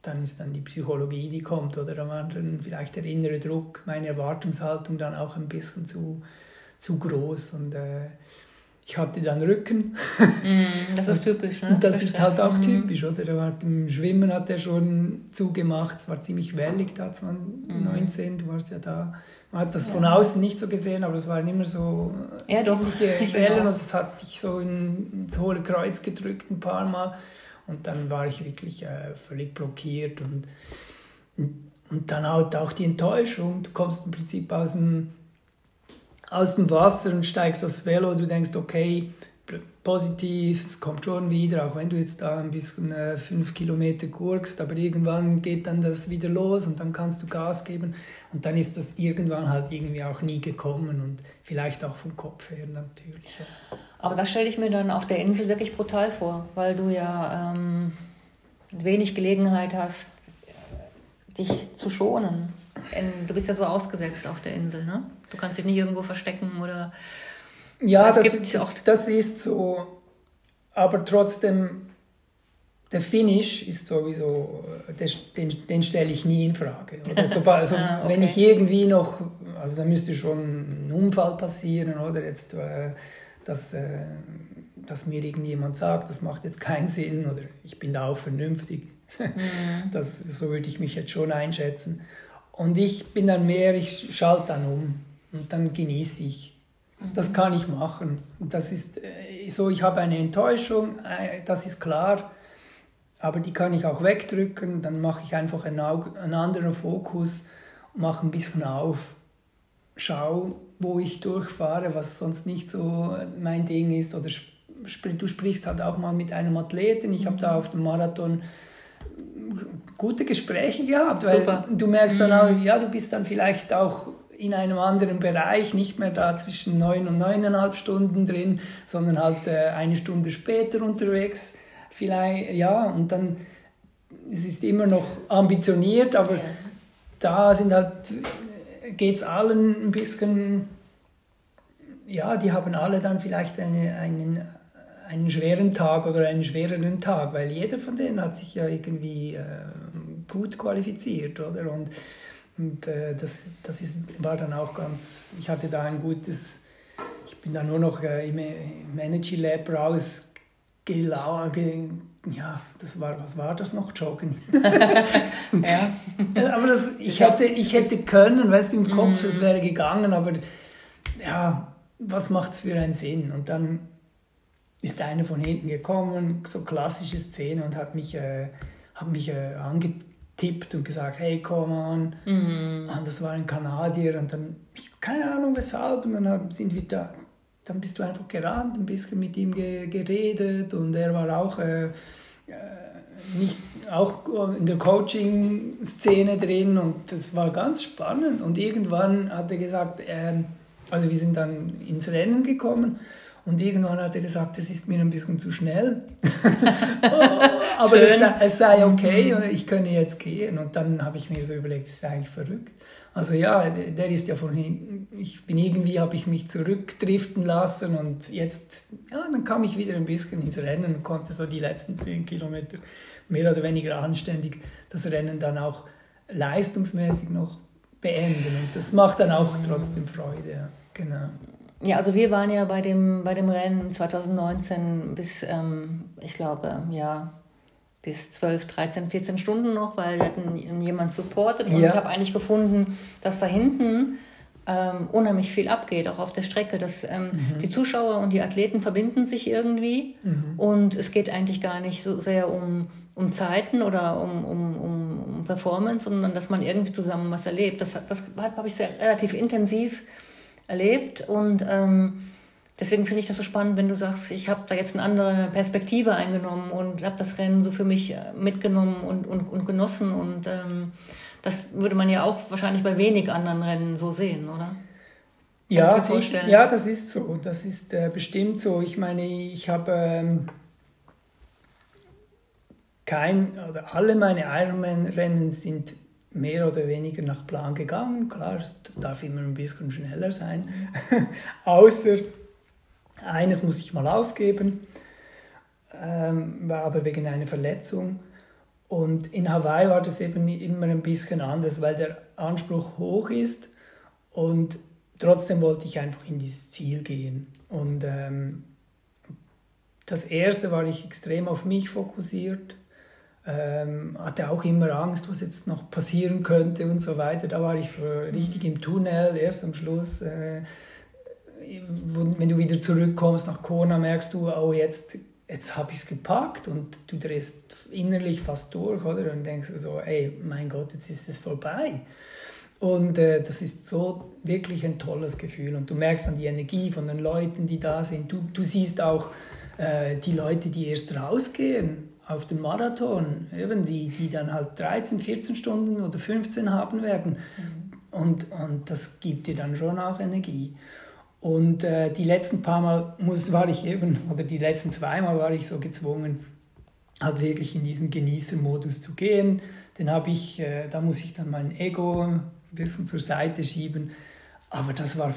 Dann ist dann die Psychologie, die kommt, oder dann war dann vielleicht der innere Druck, meine Erwartungshaltung dann auch ein bisschen zu, zu groß. Und äh, ich hatte dann Rücken. Mm, das ist typisch, ne? Das ist halt auch typisch, oder? Der war, im Schwimmen hat er schon zugemacht, es war ziemlich wellig da, 2019, mm. du warst ja da. Man hat das ja. von außen nicht so gesehen, aber es waren immer so ja, ziemliche Wellen und das hat dich so ins hohle Kreuz gedrückt ein paar Mal. Und dann war ich wirklich äh, völlig blockiert und, und dann halt auch die Enttäuschung. Du kommst im Prinzip aus dem aus dem Wasser und steigst aufs Velo, du denkst, okay, positiv, es kommt schon wieder, auch wenn du jetzt da ein bisschen äh, fünf Kilometer gurkst, aber irgendwann geht dann das wieder los und dann kannst du Gas geben und dann ist das irgendwann halt irgendwie auch nie gekommen und vielleicht auch vom Kopf her natürlich. Ja. Aber das stelle ich mir dann auf der Insel wirklich brutal vor, weil du ja ähm, wenig Gelegenheit hast, dich zu schonen. Du bist ja so ausgesetzt auf der Insel, ne? Du kannst dich nicht irgendwo verstecken oder. Ja, das, das, das ist so. Aber trotzdem, der Finish ist sowieso, den, den stelle ich nie in Frage. Oder so, also ah, okay. Wenn ich irgendwie noch, also da müsste schon ein Unfall passieren oder jetzt, äh, dass, äh, dass mir irgendjemand sagt, das macht jetzt keinen Sinn oder ich bin da auch vernünftig. Mhm. Das, so würde ich mich jetzt schon einschätzen. Und ich bin dann mehr, ich schalte dann um und dann genieße ich. Das kann ich machen. Das ist äh, so, ich habe eine Enttäuschung, äh, das ist klar, aber die kann ich auch wegdrücken. Dann mache ich einfach einen, einen anderen Fokus, mache ein bisschen auf. Schaue, wo ich durchfahre, was sonst nicht so mein Ding ist. Oder du sprichst halt auch mal mit einem Athleten. Ich habe da auf dem Marathon gute Gespräche gehabt, weil Super. du merkst dann auch, mhm. ja, du bist dann vielleicht auch in einem anderen Bereich, nicht mehr da zwischen neun und neuneinhalb Stunden drin, sondern halt äh, eine Stunde später unterwegs. Vielleicht, ja, und dann, es ist immer noch ambitioniert, aber ja. da sind halt, geht es allen ein bisschen, ja, die haben alle dann vielleicht eine, einen, einen schweren Tag oder einen schwereren Tag, weil jeder von denen hat sich ja irgendwie äh, gut qualifiziert, oder? Und, und äh, das, das ist, war dann auch ganz, ich hatte da ein gutes, ich bin da nur noch äh, im, Energy Lab raus, gelau, ge, ja, das war, was war das noch, Joggen? ja. aber das, ich, hätte, ich hätte können, weißt du, im Kopf, es mhm. wäre gegangen, aber ja, was macht es für einen Sinn? Und dann ist einer von hinten gekommen, so klassische Szene, und hat mich, äh, hat mich äh, angetippt und gesagt, hey, komm on. Mhm. Und das war ein Kanadier und dann, keine Ahnung weshalb, und dann sind wir da, dann bist du einfach gerannt, ein bisschen mit ihm ge geredet und er war auch äh, äh nicht auch in der Coaching-Szene drin und das war ganz spannend und irgendwann hat er gesagt, äh, also wir sind dann ins Rennen gekommen und irgendwann hat er gesagt, das ist mir ein bisschen zu schnell. Aber das, es sei okay und ich könne jetzt gehen. Und dann habe ich mir so überlegt, das ist eigentlich verrückt. Also ja, der ist ja von hinten, ich bin irgendwie, habe ich mich zurückdriften lassen und jetzt, ja, dann kam ich wieder ein bisschen ins Rennen und konnte so die letzten zehn Kilometer mehr oder weniger anständig das Rennen dann auch leistungsmäßig noch beenden. Und das macht dann auch trotzdem Freude, ja. genau. Ja, also wir waren ja bei dem, bei dem Rennen 2019 bis, ähm, ich glaube, ja, bis 12, 13, 14 Stunden noch, weil wir hatten jemand supportet und ja. ich habe eigentlich gefunden, dass da hinten ähm, unheimlich viel abgeht, auch auf der Strecke. Dass ähm, mhm. die Zuschauer und die Athleten verbinden sich irgendwie mhm. und es geht eigentlich gar nicht so sehr um, um Zeiten oder um, um, um, um Performance, sondern dass man irgendwie zusammen was erlebt. Das, das habe ich sehr relativ intensiv erlebt und ähm, deswegen finde ich das so spannend, wenn du sagst, ich habe da jetzt eine andere Perspektive eingenommen und habe das Rennen so für mich äh, mitgenommen und, und, und genossen und ähm, das würde man ja auch wahrscheinlich bei wenig anderen Rennen so sehen, oder? Ja, ich, ja, das ist so. Das ist äh, bestimmt so. Ich meine, ich habe ähm, kein oder alle meine Ironman-Rennen sind mehr oder weniger nach Plan gegangen. Klar, es darf immer ein bisschen schneller sein. Außer eines muss ich mal aufgeben, ähm, aber wegen einer Verletzung. Und in Hawaii war das eben immer ein bisschen anders, weil der Anspruch hoch ist und trotzdem wollte ich einfach in dieses Ziel gehen. Und ähm, das erste war ich extrem auf mich fokussiert ähm, hatte auch immer Angst, was jetzt noch passieren könnte und so weiter. Da war ich so richtig im Tunnel, erst am Schluss. Äh, wenn du wieder zurückkommst nach Kona, merkst du, oh, jetzt, jetzt habe ich es gepackt und du drehst innerlich fast durch, oder? Und denkst so, ey, mein Gott, jetzt ist es vorbei. Und äh, das ist so wirklich ein tolles Gefühl. Und du merkst dann die Energie von den Leuten, die da sind. Du, du siehst auch äh, die Leute, die erst rausgehen auf den Marathon, eben die, die dann halt 13, 14 Stunden oder 15 haben werden. Mhm. Und, und das gibt dir dann schon auch Energie. Und äh, die letzten paar Mal muss, war ich eben, oder die letzten zweimal war ich so gezwungen, halt wirklich in diesen Genießermodus zu gehen. Den habe ich, äh, da muss ich dann mein Ego ein bisschen zur Seite schieben. Aber das war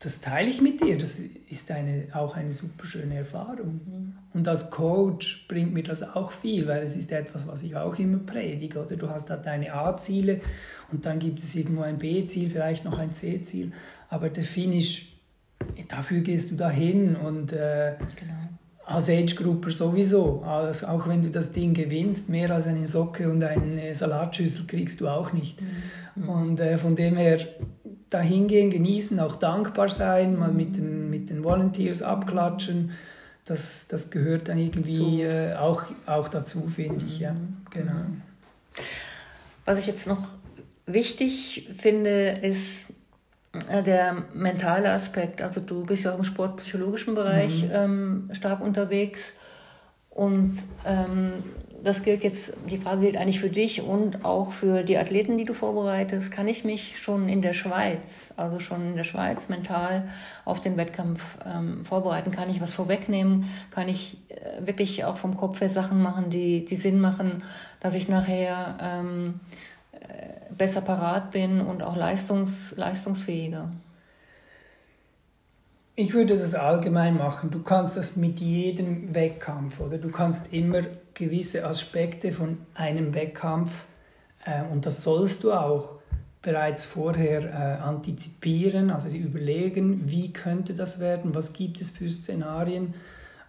das teile ich mit dir. Das ist eine, auch eine super schöne Erfahrung. Mhm. Und als Coach bringt mir das auch viel, weil es ist etwas, was ich auch immer predige. Oder du hast halt deine A-Ziele und dann gibt es irgendwo ein B-Ziel, vielleicht noch ein C-Ziel. Aber der Finish, dafür gehst du dahin und äh, genau. als Age-Grupper sowieso. Also auch wenn du das Ding gewinnst, mehr als eine Socke und eine Salatschüssel kriegst du auch nicht. Mhm. Und äh, von dem her da hingehen, genießen, auch dankbar sein, mal mit den, mit den Volunteers abklatschen. Das, das gehört dann irgendwie äh, auch, auch dazu, finde ich. Ja. Mhm. Genau. Was ich jetzt noch wichtig finde, ist, der mentale Aspekt. Also du bist ja auch im sportpsychologischen Bereich mhm. ähm, stark unterwegs. Und ähm, das gilt jetzt, die Frage gilt eigentlich für dich und auch für die Athleten, die du vorbereitest. Kann ich mich schon in der Schweiz, also schon in der Schweiz mental auf den Wettkampf ähm, vorbereiten? Kann ich was vorwegnehmen? Kann ich äh, wirklich auch vom Kopf her Sachen machen, die, die Sinn machen, dass ich nachher ähm, äh, besser parat bin und auch leistungs, leistungsfähiger? Ich würde das allgemein machen. Du kannst das mit jedem Wettkampf, oder? Du kannst immer gewisse Aspekte von einem Wettkampf, äh, und das sollst du auch bereits vorher äh, antizipieren, also überlegen, wie könnte das werden, was gibt es für Szenarien.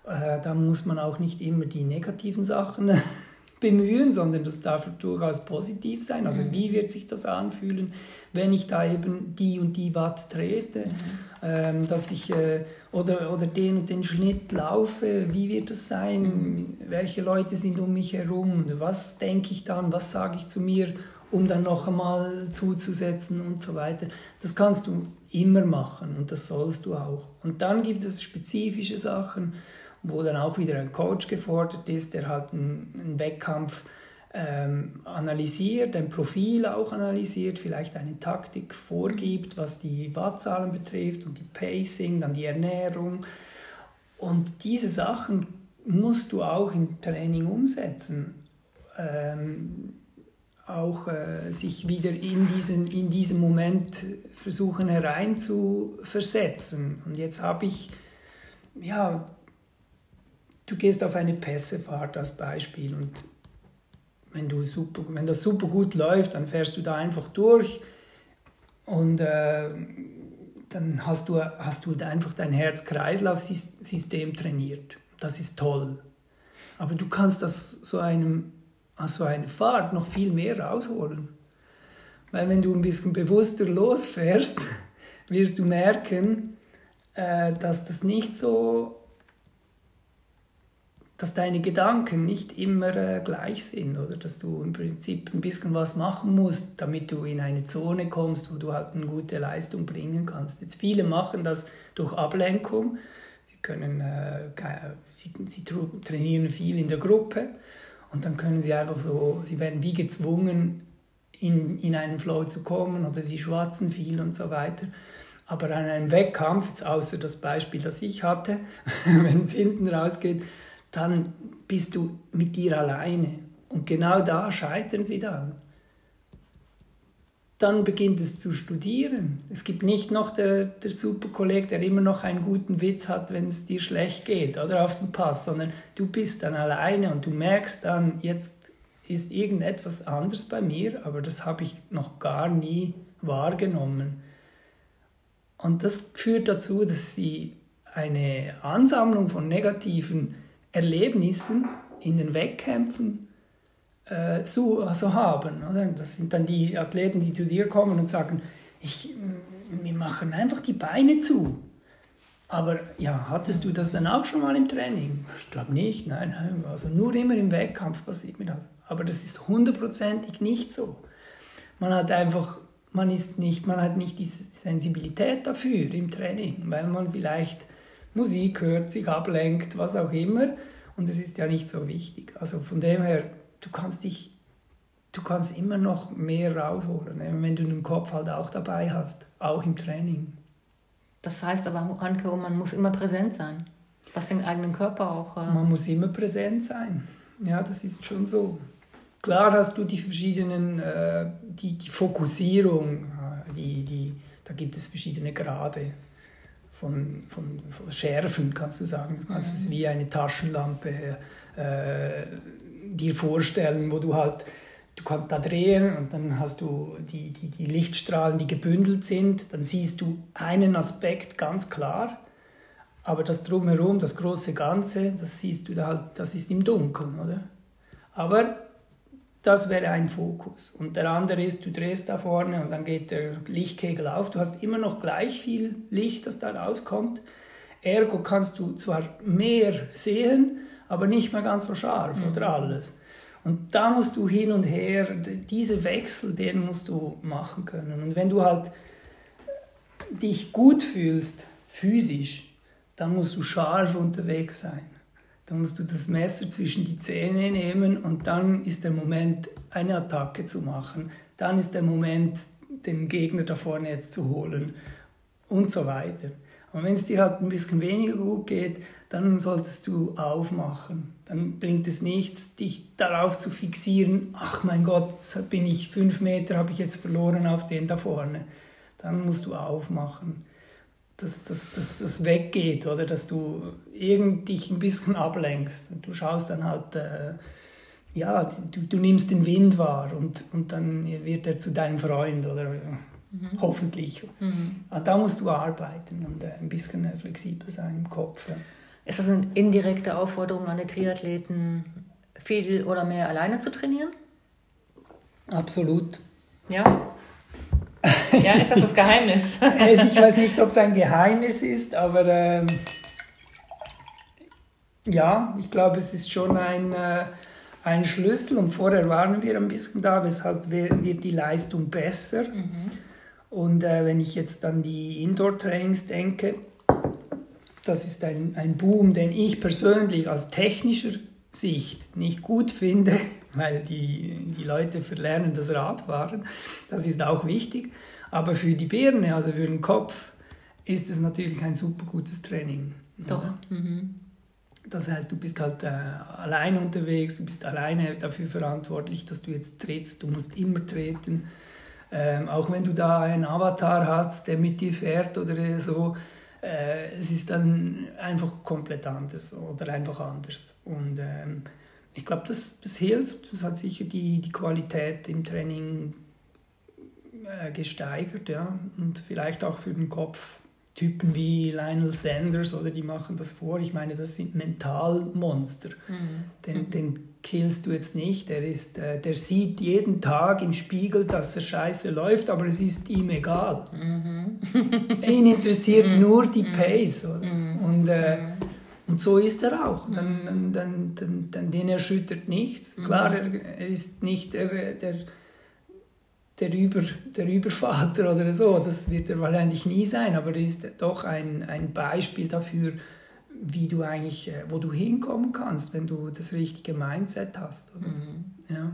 Äh, da muss man auch nicht immer die negativen Sachen bemühen, sondern das darf durchaus positiv sein. Also mhm. wie wird sich das anfühlen, wenn ich da eben die und die Watt trete, mhm. ähm, dass ich äh, oder, oder den und den Schnitt laufe, wie wird das sein, mhm. welche Leute sind um mich herum, was denke ich dann, was sage ich zu mir, um dann noch einmal zuzusetzen und so weiter. Das kannst du immer machen und das sollst du auch. Und dann gibt es spezifische Sachen, wo dann auch wieder ein Coach gefordert ist, der halt einen, einen Wettkampf ähm, analysiert, ein Profil auch analysiert, vielleicht eine Taktik vorgibt, was die Wattzahlen betrifft und die Pacing, dann die Ernährung. Und diese Sachen musst du auch im Training umsetzen. Ähm, auch äh, sich wieder in diesen, in diesen Moment versuchen hereinzuversetzen. Und jetzt habe ich ja du gehst auf eine Pässefahrt als Beispiel und wenn, du super, wenn das super gut läuft, dann fährst du da einfach durch und äh, dann hast du, hast du einfach dein Herz-Kreislauf-System trainiert. Das ist toll. Aber du kannst das so einem, aus so einer Fahrt noch viel mehr rausholen. Weil wenn du ein bisschen bewusster losfährst, wirst du merken, äh, dass das nicht so dass deine Gedanken nicht immer äh, gleich sind oder dass du im Prinzip ein bisschen was machen musst, damit du in eine Zone kommst, wo du halt eine gute Leistung bringen kannst. Jetzt viele machen das durch Ablenkung. Sie können, äh, sie, sie trainieren viel in der Gruppe und dann können sie einfach so, sie werden wie gezwungen, in, in einen Flow zu kommen oder sie schwatzen viel und so weiter. Aber an einem Wettkampf, jetzt außer das Beispiel, das ich hatte, wenn es hinten rausgeht, dann bist du mit dir alleine. Und genau da scheitern sie dann. Dann beginnt es zu studieren. Es gibt nicht noch der, der Superkolleg, der immer noch einen guten Witz hat, wenn es dir schlecht geht oder auf dem Pass, sondern du bist dann alleine und du merkst dann, jetzt ist irgendetwas anders bei mir, aber das habe ich noch gar nie wahrgenommen. Und das führt dazu, dass sie eine Ansammlung von negativen Erlebnissen in den Wettkämpfen äh, so also haben. Oder? Das sind dann die Athleten, die zu dir kommen und sagen, ich, wir machen einfach die Beine zu. Aber ja, hattest du das dann auch schon mal im Training? Ich glaube nicht, nein, nein, also nur immer im Wettkampf passiert mir das. Aber das ist hundertprozentig nicht so. Man hat einfach, man ist nicht, man hat nicht die Sensibilität dafür im Training, weil man vielleicht Musik hört, sich ablenkt, was auch immer. Und es ist ja nicht so wichtig. Also von dem her, du kannst dich, du kannst immer noch mehr rausholen, ne? wenn du den Kopf halt auch dabei hast, auch im Training. Das heißt aber, Anke, man muss immer präsent sein, was den eigenen Körper auch... Äh man muss immer präsent sein, ja, das ist schon so. Klar hast du die verschiedenen, äh, die, die Fokussierung, äh, die, die, da gibt es verschiedene Grade von, von, von Schärfen, kannst du sagen. Du kannst mhm. es wie eine Taschenlampe äh, dir vorstellen, wo du halt, du kannst da drehen und dann hast du die, die, die Lichtstrahlen, die gebündelt sind, dann siehst du einen Aspekt ganz klar, aber das drumherum, das große Ganze, das siehst du da halt, das ist im Dunkeln, oder? Aber das wäre ein Fokus. Und der andere ist, du drehst da vorne und dann geht der Lichtkegel auf. Du hast immer noch gleich viel Licht, das da rauskommt. Ergo kannst du zwar mehr sehen, aber nicht mehr ganz so scharf mhm. oder alles. Und da musst du hin und her, diese Wechsel, den musst du machen können. Und wenn du halt dich gut fühlst, physisch, dann musst du scharf unterwegs sein. Dann musst du das Messer zwischen die Zähne nehmen und dann ist der Moment, eine Attacke zu machen. Dann ist der Moment, den Gegner da vorne jetzt zu holen und so weiter. Und wenn es dir halt ein bisschen weniger gut geht, dann solltest du aufmachen. Dann bringt es nichts, dich darauf zu fixieren, ach mein Gott, bin ich fünf Meter, habe ich jetzt verloren auf den da vorne. Dann musst du aufmachen, dass das dass, dass weggeht oder dass du irgend dich ein bisschen ablenkst. Und du schaust dann halt, äh, ja, du, du nimmst den Wind wahr und, und dann wird er zu deinem Freund oder Mhm. Hoffentlich. Mhm. Ah, da musst du arbeiten und äh, ein bisschen äh, flexibel sein im Kopf. Ja. Ist das eine indirekte Aufforderung an die Triathleten, viel oder mehr alleine zu trainieren? Absolut. Ja. Ja, ist das das Geheimnis? ich weiß nicht, ob es ein Geheimnis ist, aber ähm, ja, ich glaube, es ist schon ein, äh, ein Schlüssel und vorher waren wir ein bisschen da, weshalb wird die Leistung besser. Mhm. Und äh, wenn ich jetzt an die Indoor-Trainings denke, das ist ein, ein Boom, den ich persönlich aus technischer Sicht nicht gut finde, weil die, die Leute verlernen das Radfahren. Das ist auch wichtig. Aber für die Birne, also für den Kopf, ist es natürlich ein super gutes Training. Doch. Mhm. Das heißt, du bist halt äh, alleine unterwegs, du bist alleine dafür verantwortlich, dass du jetzt trittst, du musst immer treten. Ähm, auch wenn du da einen Avatar hast, der mit dir fährt oder so, äh, es ist dann einfach komplett anders oder einfach anders. Und ähm, ich glaube, das, das hilft. Das hat sicher die, die Qualität im Training äh, gesteigert, ja. Und vielleicht auch für den Kopf. Typen wie Lionel Sanders oder die machen das vor. Ich meine, das sind Mentalmonster. Mhm. Den, den killst du jetzt nicht. Der, ist, äh, der sieht jeden Tag im Spiegel, dass er scheiße läuft, aber es ist ihm egal. Mhm. Ihn interessiert mhm. nur die mhm. Pace. Mhm. Und, äh, und so ist er auch. Dann, dann, dann, dann, dann den erschüttert nichts. Klar, er, er ist nicht der, der, der, Über, der Übervater oder so. Das wird er wahrscheinlich nie sein, aber er ist doch ein, ein Beispiel dafür, wie du eigentlich, äh, wo du hinkommen kannst, wenn du das richtige Mindset hast. Mhm. Ja.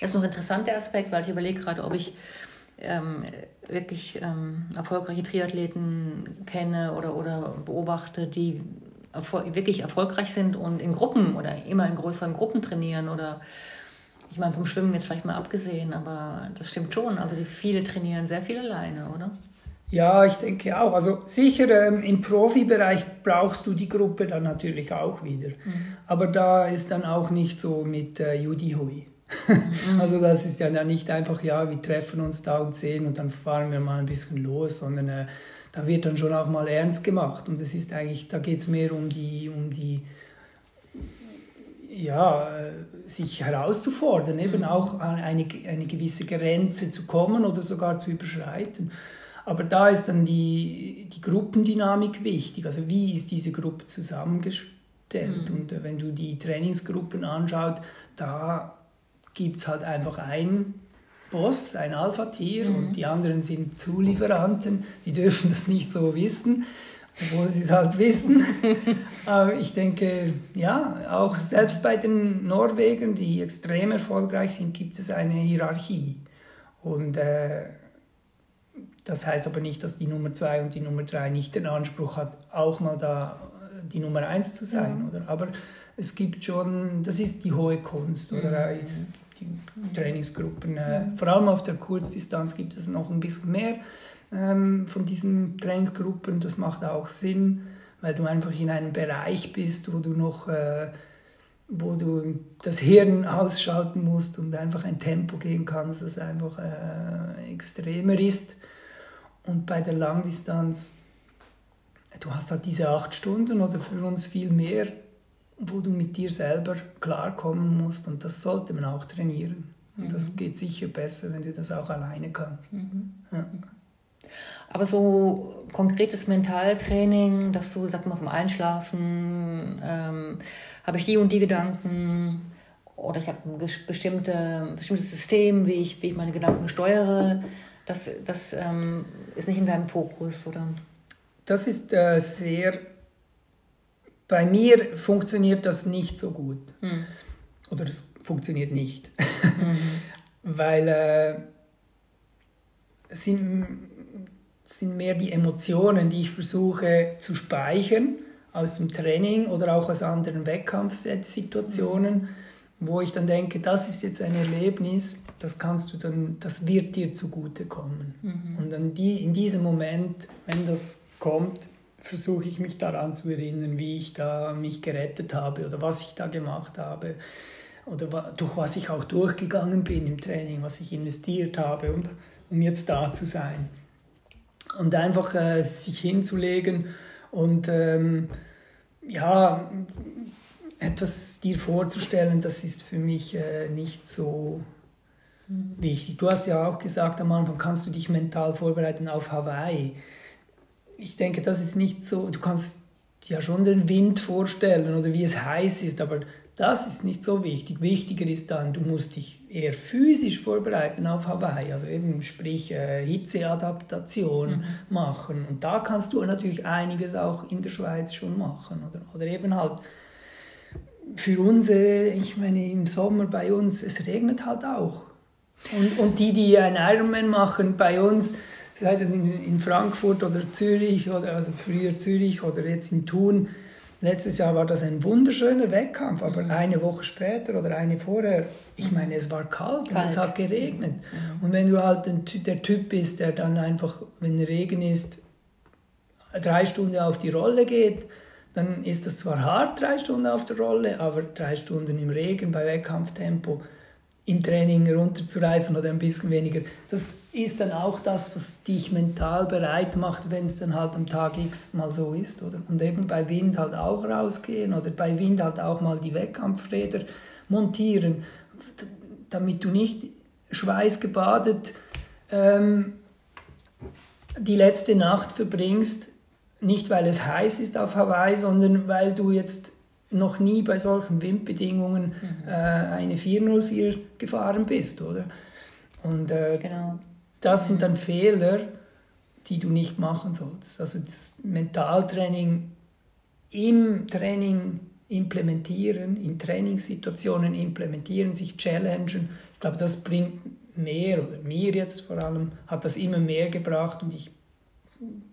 Das ist noch ein interessanter Aspekt, weil ich überlege gerade, ob ich ähm, wirklich ähm, erfolgreiche Triathleten kenne oder, oder beobachte, die erfol wirklich erfolgreich sind und in Gruppen oder immer in größeren Gruppen trainieren oder ich meine vom Schwimmen jetzt vielleicht mal abgesehen, aber das stimmt schon. Also die viele trainieren sehr viel alleine, oder? Ja, ich denke auch. Also sicher ähm, im Profibereich brauchst du die Gruppe dann natürlich auch wieder. Mhm. Aber da ist dann auch nicht so mit äh, Judy Hui. mhm. Also das ist ja nicht einfach, ja, wir treffen uns da um 10 und dann fahren wir mal ein bisschen los, sondern äh, da wird dann schon auch mal ernst gemacht. Und es ist eigentlich, da geht es mehr um die, um die, ja, äh, sich herauszufordern, eben mhm. auch an eine, eine gewisse Grenze zu kommen oder sogar zu überschreiten. Aber da ist dann die, die Gruppendynamik wichtig. Also wie ist diese Gruppe zusammengestellt? Mhm. Und äh, wenn du die Trainingsgruppen anschaust, da gibt es halt einfach einen Boss, ein Alpha-Tier mhm. und die anderen sind Zulieferanten, die dürfen das nicht so wissen, obwohl sie es halt wissen. Aber ich denke, ja, auch selbst bei den Norwegern, die extrem erfolgreich sind, gibt es eine Hierarchie. Und äh, das heißt aber nicht, dass die Nummer zwei und die Nummer drei nicht den Anspruch hat, auch mal da äh, die Nummer eins zu sein, ja. oder? Aber es gibt schon, das ist die hohe Kunst, oder? Mhm. Die Trainingsgruppen, äh, vor allem auf der Kurzdistanz gibt es noch ein bisschen mehr ähm, von diesen Trainingsgruppen. Das macht auch Sinn, weil du einfach in einem Bereich bist, wo du noch äh, wo du das Hirn ausschalten musst und einfach ein Tempo gehen kannst, das einfach äh, extremer ist. Und bei der Langdistanz, du hast halt diese acht Stunden oder für uns viel mehr, wo du mit dir selber klarkommen musst. Und das sollte man auch trainieren. Und mhm. das geht sicher besser, wenn du das auch alleine kannst. Mhm. Ja. Aber so konkretes Mentaltraining, dass du, sag mal, vom Einschlafen, ähm, habe ich die und die Gedanken oder ich habe ein bestimmte, bestimmtes System, wie ich, wie ich meine Gedanken steuere das, das ähm, ist nicht in deinem Fokus, oder? Das ist äh, sehr. Bei mir funktioniert das nicht so gut. Hm. Oder es funktioniert nicht. Mhm. Weil äh, es sind, sind mehr die Emotionen, die ich versuche zu speichern aus dem Training oder auch aus anderen Wettkampfsituationen. Mhm wo ich dann denke, das ist jetzt ein Erlebnis, das kannst du dann, das wird dir zugutekommen. Mhm. Und dann die, in diesem Moment, wenn das kommt, versuche ich mich daran zu erinnern, wie ich da mich gerettet habe oder was ich da gemacht habe oder durch was ich auch durchgegangen bin im Training, was ich investiert habe, um, um jetzt da zu sein. Und einfach äh, sich hinzulegen und ähm, ja, etwas dir vorzustellen, das ist für mich äh, nicht so mhm. wichtig. Du hast ja auch gesagt am Anfang, kannst du dich mental vorbereiten auf Hawaii. Ich denke, das ist nicht so, du kannst ja schon den Wind vorstellen oder wie es heiß ist, aber das ist nicht so wichtig. Wichtiger ist dann, du musst dich eher physisch vorbereiten auf Hawaii, also eben sprich äh, Hitzeadaptation mhm. machen. Und da kannst du natürlich einiges auch in der Schweiz schon machen oder, oder eben halt für uns, äh, ich meine, im Sommer bei uns, es regnet halt auch. Und, und die, die einen Ironman machen bei uns, sei das in, in Frankfurt oder Zürich, oder also früher Zürich oder jetzt in Thun, letztes Jahr war das ein wunderschöner Wettkampf, aber mhm. eine Woche später oder eine vorher, ich meine, es war kalt, kalt. und es hat geregnet. Mhm. Und wenn du halt der Typ bist, der dann einfach, wenn Regen ist, drei Stunden auf die Rolle geht, dann ist das zwar hart, drei Stunden auf der Rolle, aber drei Stunden im Regen bei Wettkampftempo im Training runterzureißen oder ein bisschen weniger, das ist dann auch das, was dich mental bereit macht, wenn es dann halt am Tag X mal so ist. Oder? Und eben bei Wind halt auch rausgehen oder bei Wind halt auch mal die Wettkampfräder montieren, damit du nicht schweißgebadet ähm, die letzte Nacht verbringst nicht, weil es heiß ist auf Hawaii, sondern weil du jetzt noch nie bei solchen Windbedingungen mhm. äh, eine 404 gefahren bist, oder? Und äh, genau. das sind dann Fehler, die du nicht machen solltest. Also das Mentaltraining im Training implementieren, in Trainingssituationen implementieren, sich challengen. Ich glaube, das bringt mehr, oder mir jetzt vor allem, hat das immer mehr gebracht und ich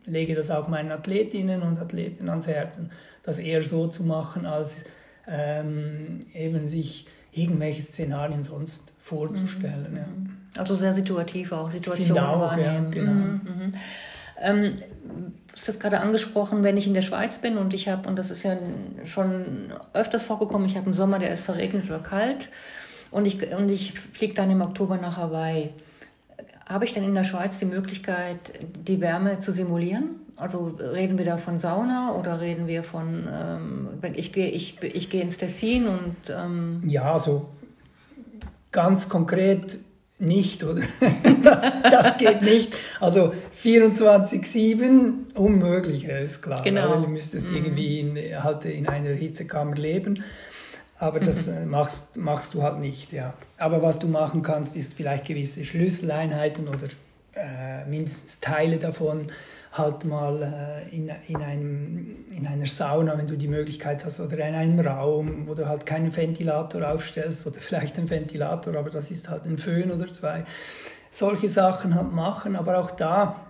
lege das auch meinen Athletinnen und Athleten ans Herzen, das eher so zu machen, als ähm, eben sich irgendwelche Szenarien sonst vorzustellen. Mhm. Ja. Also sehr situativ auch, Situationen auch, wahrnehmen. Ja, genau. Mhm, mhm. Ähm, du hast das gerade angesprochen, wenn ich in der Schweiz bin und ich habe, und das ist ja schon öfters vorgekommen, ich habe einen Sommer, der ist verregnet oder kalt und ich, und ich fliege dann im Oktober nach Hawaii. Habe ich denn in der Schweiz die Möglichkeit, die Wärme zu simulieren? Also reden wir da von Sauna oder reden wir von, ähm, ich gehe ich, ich geh ins Tessin und... Ähm ja, also ganz konkret nicht, oder? Das, das geht nicht. Also 24-7, unmöglich, ist klar. Genau. Du müsstest mhm. irgendwie in, halt in einer Hitzekammer leben. Aber das äh, machst, machst du halt nicht, ja. Aber was du machen kannst, ist vielleicht gewisse Schlüsseleinheiten oder äh, mindestens Teile davon halt mal äh, in, in, einem, in einer Sauna, wenn du die Möglichkeit hast, oder in einem Raum, wo du halt keinen Ventilator aufstellst oder vielleicht einen Ventilator, aber das ist halt ein Föhn oder zwei. Solche Sachen halt machen, aber auch da,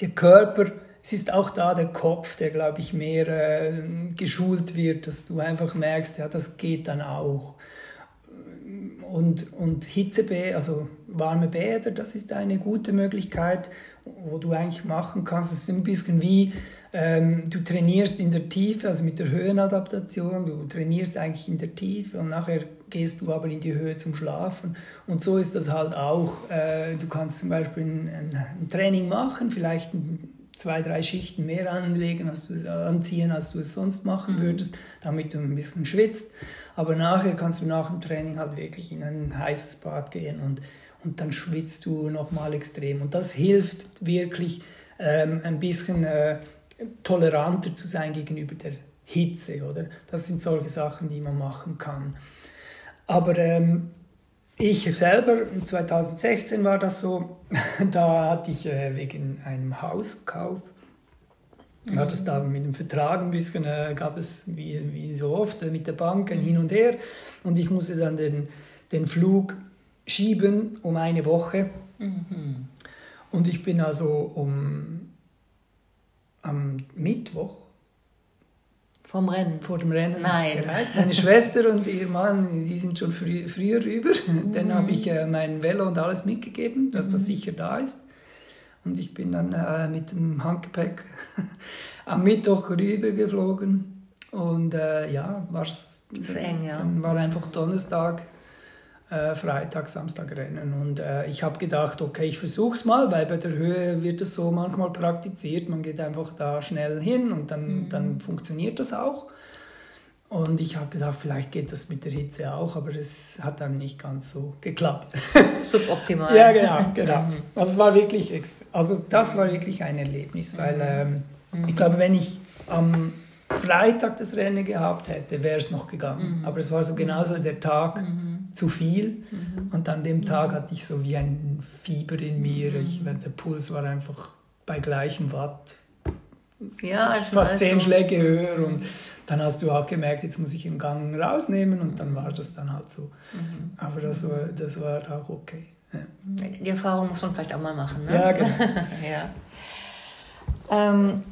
der Körper es ist auch da der Kopf, der, glaube ich, mehr äh, geschult wird, dass du einfach merkst, ja, das geht dann auch. Und, und Hitzebäder, also warme Bäder, das ist eine gute Möglichkeit, wo du eigentlich machen kannst. Es ist ein bisschen wie, ähm, du trainierst in der Tiefe, also mit der Höhenadaptation, du trainierst eigentlich in der Tiefe und nachher gehst du aber in die Höhe zum Schlafen. Und so ist das halt auch. Äh, du kannst zum Beispiel ein, ein Training machen, vielleicht ein zwei, drei Schichten mehr anlegen, als du, anziehen, als du es sonst machen mhm. würdest, damit du ein bisschen schwitzt. Aber nachher kannst du nach dem Training halt wirklich in ein heißes Bad gehen und, und dann schwitzt du nochmal extrem. Und das hilft wirklich ähm, ein bisschen äh, toleranter zu sein gegenüber der Hitze, oder? Das sind solche Sachen, die man machen kann. Aber ähm, Ich selber, 2016 war das so, da hatte ich äh, wegen einem Hauskauf, mhm. hat es da mit dem Vertrag ein bisschen, äh, gab es wie, wie so oft äh, mit der Bank ein Hin und Her und ich musste dann den, den Flug schieben um eine Woche. Mhm. Und ich bin also um, am Mittwoch vom Rennen? Vor dem Rennen Nein. gereist. Meine Schwester und ihr Mann, die sind schon früh, früher rüber. Mhm. Dann habe ich äh, mein Velo und alles mitgegeben, dass mhm. das sicher da ist. Und ich bin dann äh, mit dem Handgepäck am Mittwoch rüber geflogen. Und äh, ja, war es. eng, ja. Dann war einfach Donnerstag äh, Freitag, Samstag rennen. Und äh, ich habe gedacht, okay, ich versuche es mal, weil bei der Höhe wird es so manchmal praktiziert. Man geht einfach da schnell hin und dann, mhm. dann funktioniert das auch. Und ich habe gedacht, vielleicht geht das mit der Hitze auch, aber es hat dann nicht ganz so geklappt. Suboptimal. ja, genau, genau. Mhm. Also, es war wirklich, also das war wirklich ein Erlebnis, weil mhm. ähm, ich glaube, wenn ich am Freitag das Rennen gehabt hätte, wäre es noch gegangen. Mhm. Aber es war so genauso der Tag, mhm zu viel. Mhm. Und an dem Tag hatte ich so wie ein Fieber in mir. Ich, mhm. der Puls war einfach bei gleichem Watt ja, also fast zehn also, Schläge höher. Und dann hast du auch gemerkt, jetzt muss ich den Gang rausnehmen. Und dann war das dann halt so. Mhm. Aber das war, das war auch okay. Ja. Die Erfahrung muss man vielleicht auch mal machen. Ne? Ja, genau. ja. Ähm,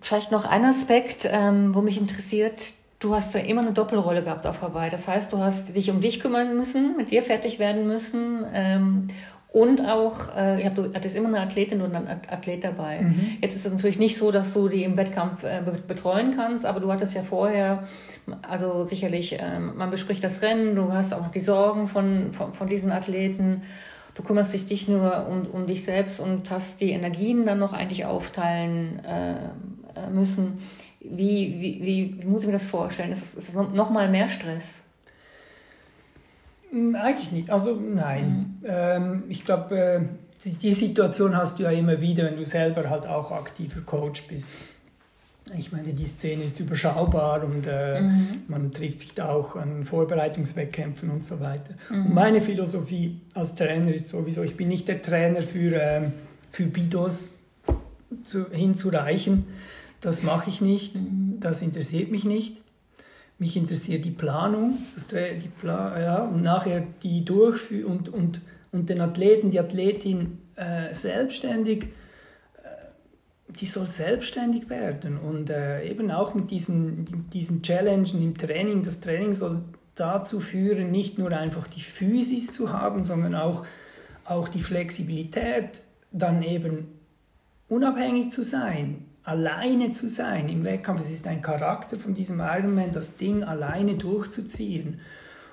vielleicht noch ein Aspekt, ähm, wo mich interessiert, du hast ja immer eine Doppelrolle gehabt auf Hawaii. Das heißt, du hast dich um dich kümmern müssen, mit dir fertig werden müssen ähm, und auch, äh, ja, du hattest immer eine Athletin und einen Athlet dabei. Mhm. Jetzt ist es natürlich nicht so, dass du die im Wettkampf äh, betreuen kannst, aber du hattest ja vorher, also sicherlich, äh, man bespricht das Rennen, du hast auch noch die Sorgen von, von, von diesen Athleten. Du kümmerst dich nicht nur um, um dich selbst und hast die Energien dann noch eigentlich aufteilen äh, äh, müssen. Wie, wie, wie, wie muss ich mir das vorstellen? Ist es noch mal mehr Stress? Hm, eigentlich nicht. Also nein. Mhm. Ähm, ich glaube, äh, die, die, Situation hast du ja immer wieder, wenn du selber halt auch aktiver Coach bist. Ich meine, die Szene ist überschaubar und äh, mhm. man trifft sich da auch an Vorbereitungswettkämpfen und so weiter. Mhm. Und meine Philosophie als Trainer ist sowieso, ich bin nicht der Trainer für, ähm, für Bidos zu, hinzureichen, das mache ich nicht, das interessiert mich nicht. Mich interessiert die Planung, das, die Pla ja, und nachher die Durchführung und, und, und den Athleten, die Athletin äh, selbstständig, äh, die soll selbstständig werden und äh, eben auch mit diesen, diesen Challenges im Training. Das Training soll dazu führen, nicht nur einfach die Physis zu haben, sondern auch, auch die Flexibilität, dann eben unabhängig zu sein, alleine zu sein im Wettkampf. Es ist ein Charakter von diesem Ironman, das Ding alleine durchzuziehen.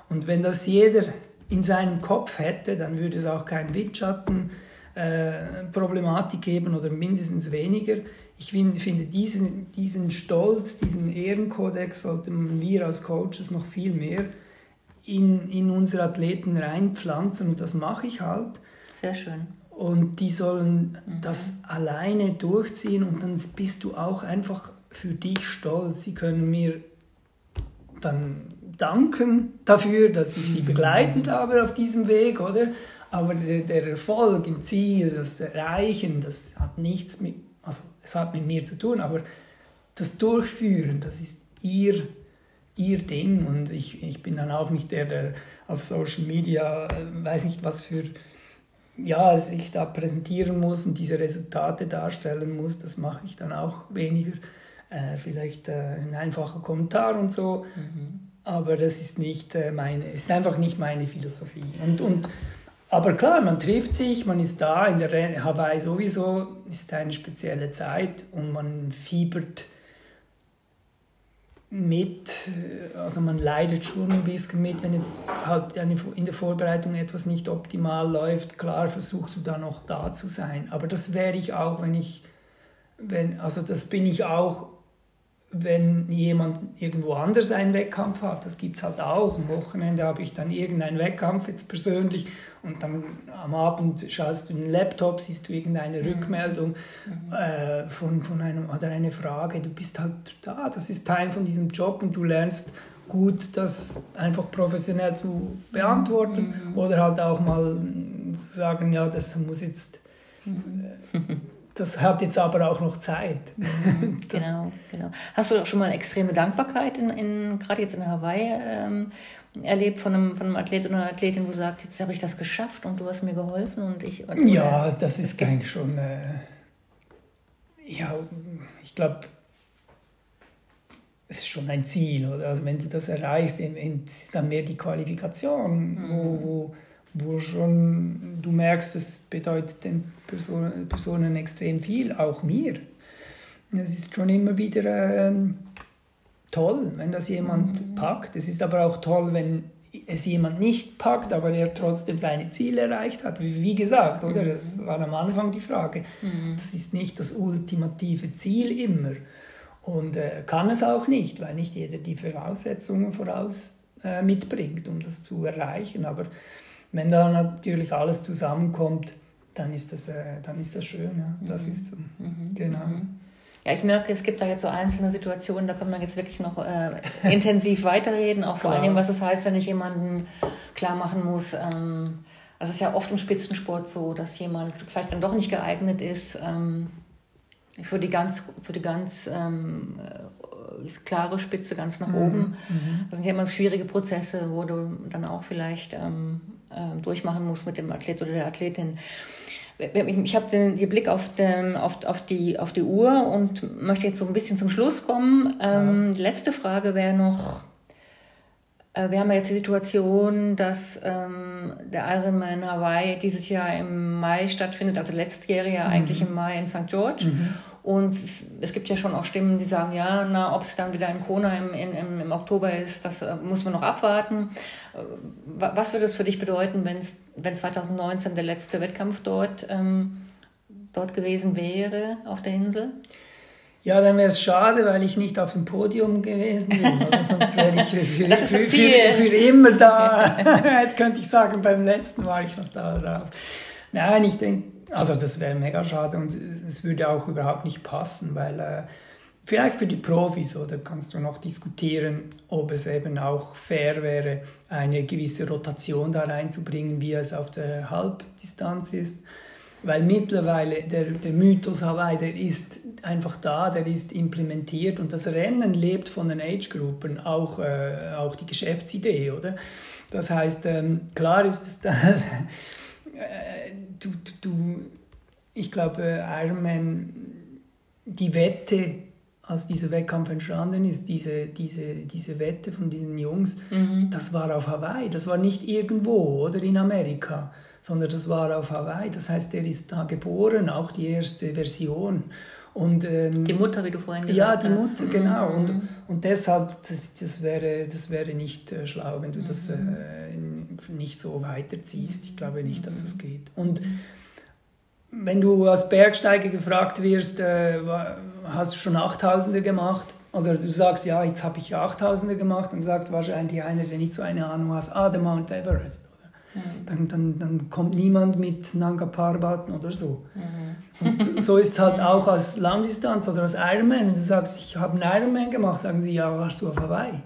Und wenn das jeder in seinem Kopf hätte, dann würde es auch keinen Windschatten-Problematik äh, geben oder mindestens weniger. Ich find, finde, diesen, diesen Stolz, diesen Ehrenkodex sollten wir als Coaches noch viel mehr in, in unsere Athleten reinpflanzen und das mache ich halt. Sehr schön. Und die sollen mhm. das alleine durchziehen und dann bist du auch einfach für dich stolz. Sie können mir dann danken dafür, dass ich sie mhm. begleitet habe auf diesem Weg, oder? Aber der, der, Erfolg im Ziel, das Erreichen, das hat nichts mit, also es hat mit mir zu tun, aber das Durchführen, das ist ihr, ihr Ding und ich, ich bin dann auch nicht der, der auf Social Media, äh, weiß nicht was für ja, sich da präsentieren muss und diese Resultate darstellen muss, das mache ich dann auch weniger. Äh, vielleicht äh, ein einfacher Kommentar und so, mhm. aber das ist nicht äh, meine, ist einfach nicht meine Philosophie. Und, und, aber klar, man trifft sich, man ist da, in der Hawaii sowieso ist eine spezielle Zeit und man fiebert mit, also man leidet schon ein bisschen mit, wenn jetzt halt in der Vorbereitung etwas nicht optimal läuft, klar versuchst du da noch da zu sein. Aber das wäre ich auch, wenn ich, wenn, also das bin ich auch, wenn jemand irgendwo anders einen Wettkampf hat. Das gibt es halt auch. Am Wochenende habe ich dann irgendeinen Wettkampf jetzt persönlich und dann am Abend schaust du in den Laptop, siehst du irgendeine mhm. Rückmeldung mhm. äh, von, von einem oder eine Frage. Du bist halt da, das ist Teil von diesem Job und du lernst gut, das einfach professionell zu beantworten mhm. oder halt auch mal zu sagen, ja, das muss jetzt, mhm. das hat jetzt aber auch noch Zeit. Mhm. genau, genau. Hast du auch schon mal extreme Dankbarkeit, in, in, gerade jetzt in Hawaii, ähm, erlebt von einem, von einem Athlet oder einer Athletin, wo sagt, jetzt habe ich das geschafft und du hast mir geholfen und ich... Und ja, das ist eigentlich schon... Äh, ja, ich glaube, es ist schon ein Ziel. Oder? Also wenn du das erreichst, ist dann mehr die Qualifikation, mhm. wo, wo, wo schon du merkst, das bedeutet den Personen, Personen extrem viel, auch mir. Es ist schon immer wieder ähm, toll, wenn das jemand mhm. packt. Es ist aber auch toll, wenn es jemand nicht packt, aber er trotzdem seine Ziele erreicht hat. Wie, wie gesagt, oder? Mhm. Das war am Anfang die Frage. Mhm. Das ist nicht das ultimative Ziel immer. Und äh, kann es auch nicht, weil nicht jeder die Voraussetzungen voraus äh, mitbringt, um das zu erreichen. Aber wenn da natürlich alles zusammenkommt, dann ist das, äh, dann ist das schön. Ja. Das mhm. ist so. Mhm. Genau. Mhm. Ja, ich merke, es gibt da jetzt so einzelne Situationen, da kann man jetzt wirklich noch äh, intensiv weiterreden, auch vor Klar. allem, was es heißt, wenn ich jemanden klar machen muss. Ähm, also es ist ja oft im Spitzensport so, dass jemand vielleicht dann doch nicht geeignet ist, ähm, für die ganz, für die ganz ähm, äh, klare Spitze ganz nach mhm. oben. Mhm. Das sind ja immer schwierige Prozesse, wo du dann auch vielleicht ähm, äh, durchmachen musst mit dem Athlet oder der Athletin. Ich habe den, den, Blick auf, den, auf, auf, die, auf die Uhr und möchte jetzt so ein bisschen zum Schluss kommen. Ähm, ja. Die letzte Frage wäre noch, äh, wir haben ja jetzt die Situation, dass ähm, der Ironman Hawaii dieses Jahr im Mai stattfindet, also letztjährig ja mhm. eigentlich im Mai in St. George. Mhm. Und es gibt ja schon auch Stimmen, die sagen, ja, na, ob es dann wieder in Kona im, im, im Oktober ist, das äh, muss man noch abwarten. Äh, was würde es für dich bedeuten, wenn 2019 der letzte Wettkampf dort, ähm, dort gewesen wäre auf der Insel? Ja, dann wäre es schade, weil ich nicht auf dem Podium gewesen bin. Oder sonst wäre ich für, für, für, für, für, immer da. könnte ich sagen, beim letzten war ich noch da drauf. Nein, ich denke, also das wäre mega schade und es würde auch überhaupt nicht passen, weil äh, vielleicht für die Profis oder kannst du noch diskutieren, ob es eben auch fair wäre, eine gewisse Rotation da reinzubringen, wie es auf der Halbdistanz ist weil mittlerweile der, der Mythos Hawaii, der ist einfach da, der ist implementiert und das Rennen lebt von den Age-Gruppen, auch, äh, auch die Geschäftsidee, oder? Das heißt, ähm, klar ist es dann, äh, du, du, ich glaube, Ironman, die Wette, als dieser Wettkampf entstanden ist, diese, diese, diese Wette von diesen Jungs, mhm. das war auf Hawaii, das war nicht irgendwo oder in Amerika sondern das war auf Hawaii. Das heißt, er ist da geboren, auch die erste Version. Und, ähm, die Mutter, wie du vorhin gesagt hast. Ja, die Mutter, genau. Mhm. Und, und deshalb, das, das, wäre, das wäre nicht äh, schlau, wenn du mhm. das äh, nicht so weiterziehst. Ich glaube nicht, dass das geht. Und wenn du als Bergsteiger gefragt wirst, äh, hast du schon 8000er gemacht? Oder du sagst, ja, jetzt habe ich 8000er gemacht, dann sagt wahrscheinlich einer, der nicht so eine Ahnung hat, ah, der Mount Everest. Mhm. Dann, dann, dann kommt niemand mit Nanga Parbat oder so. Mhm. Und so ist es halt auch als Langdistanz oder als Ironman. Wenn du sagst, ich habe einen Ironman gemacht, sagen sie, ja, warst du auf Hawaii.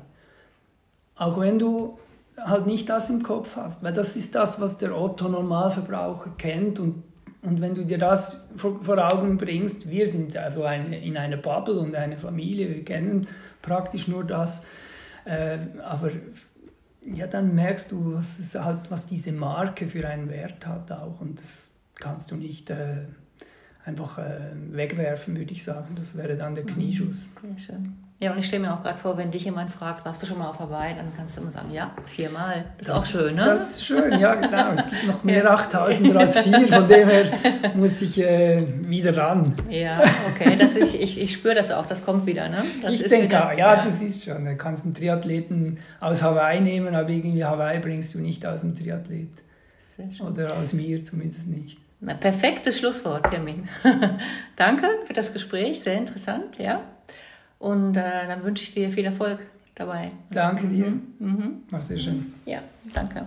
Auch wenn du halt nicht das im Kopf hast, weil das ist das, was der Otto-Normalverbraucher kennt und und wenn du dir das vor, vor Augen bringst, wir sind also eine, in einer Bubble und eine Familie, wir kennen praktisch nur das. Äh, aber ja, dann merkst du, was, es halt, was diese Marke für einen Wert hat auch. Und das kannst du nicht äh, einfach äh, wegwerfen, würde ich sagen. Das wäre dann der mhm. Knieschuss. Sehr schön. Ja, und ich stelle mir auch gerade vor, wenn dich jemand fragt, warst du schon mal auf Hawaii, dann kannst du immer sagen, ja, viermal. Das, das ist auch schön, ne? Das ist schön, ja, genau. Es gibt noch mehr 8000er als vier, von dem her muss ich äh, wieder ran. Ja, okay, das ich, ich, ich spüre das auch, das kommt wieder, ne? Das ich denke auch, ja, ja, du siehst schon, du kannst einen Triathleten aus Hawaii nehmen, aber irgendwie Hawaii bringst du nicht aus dem Triathlet. Sehr schön. Oder aus mir zumindest nicht. Na, perfektes Schlusswort, Pirmin. Danke für das Gespräch, sehr interessant, ja. Und äh, dann wünsche ich dir viel Erfolg dabei. Danke dir. Mhm. War sehr schön. Ja, danke.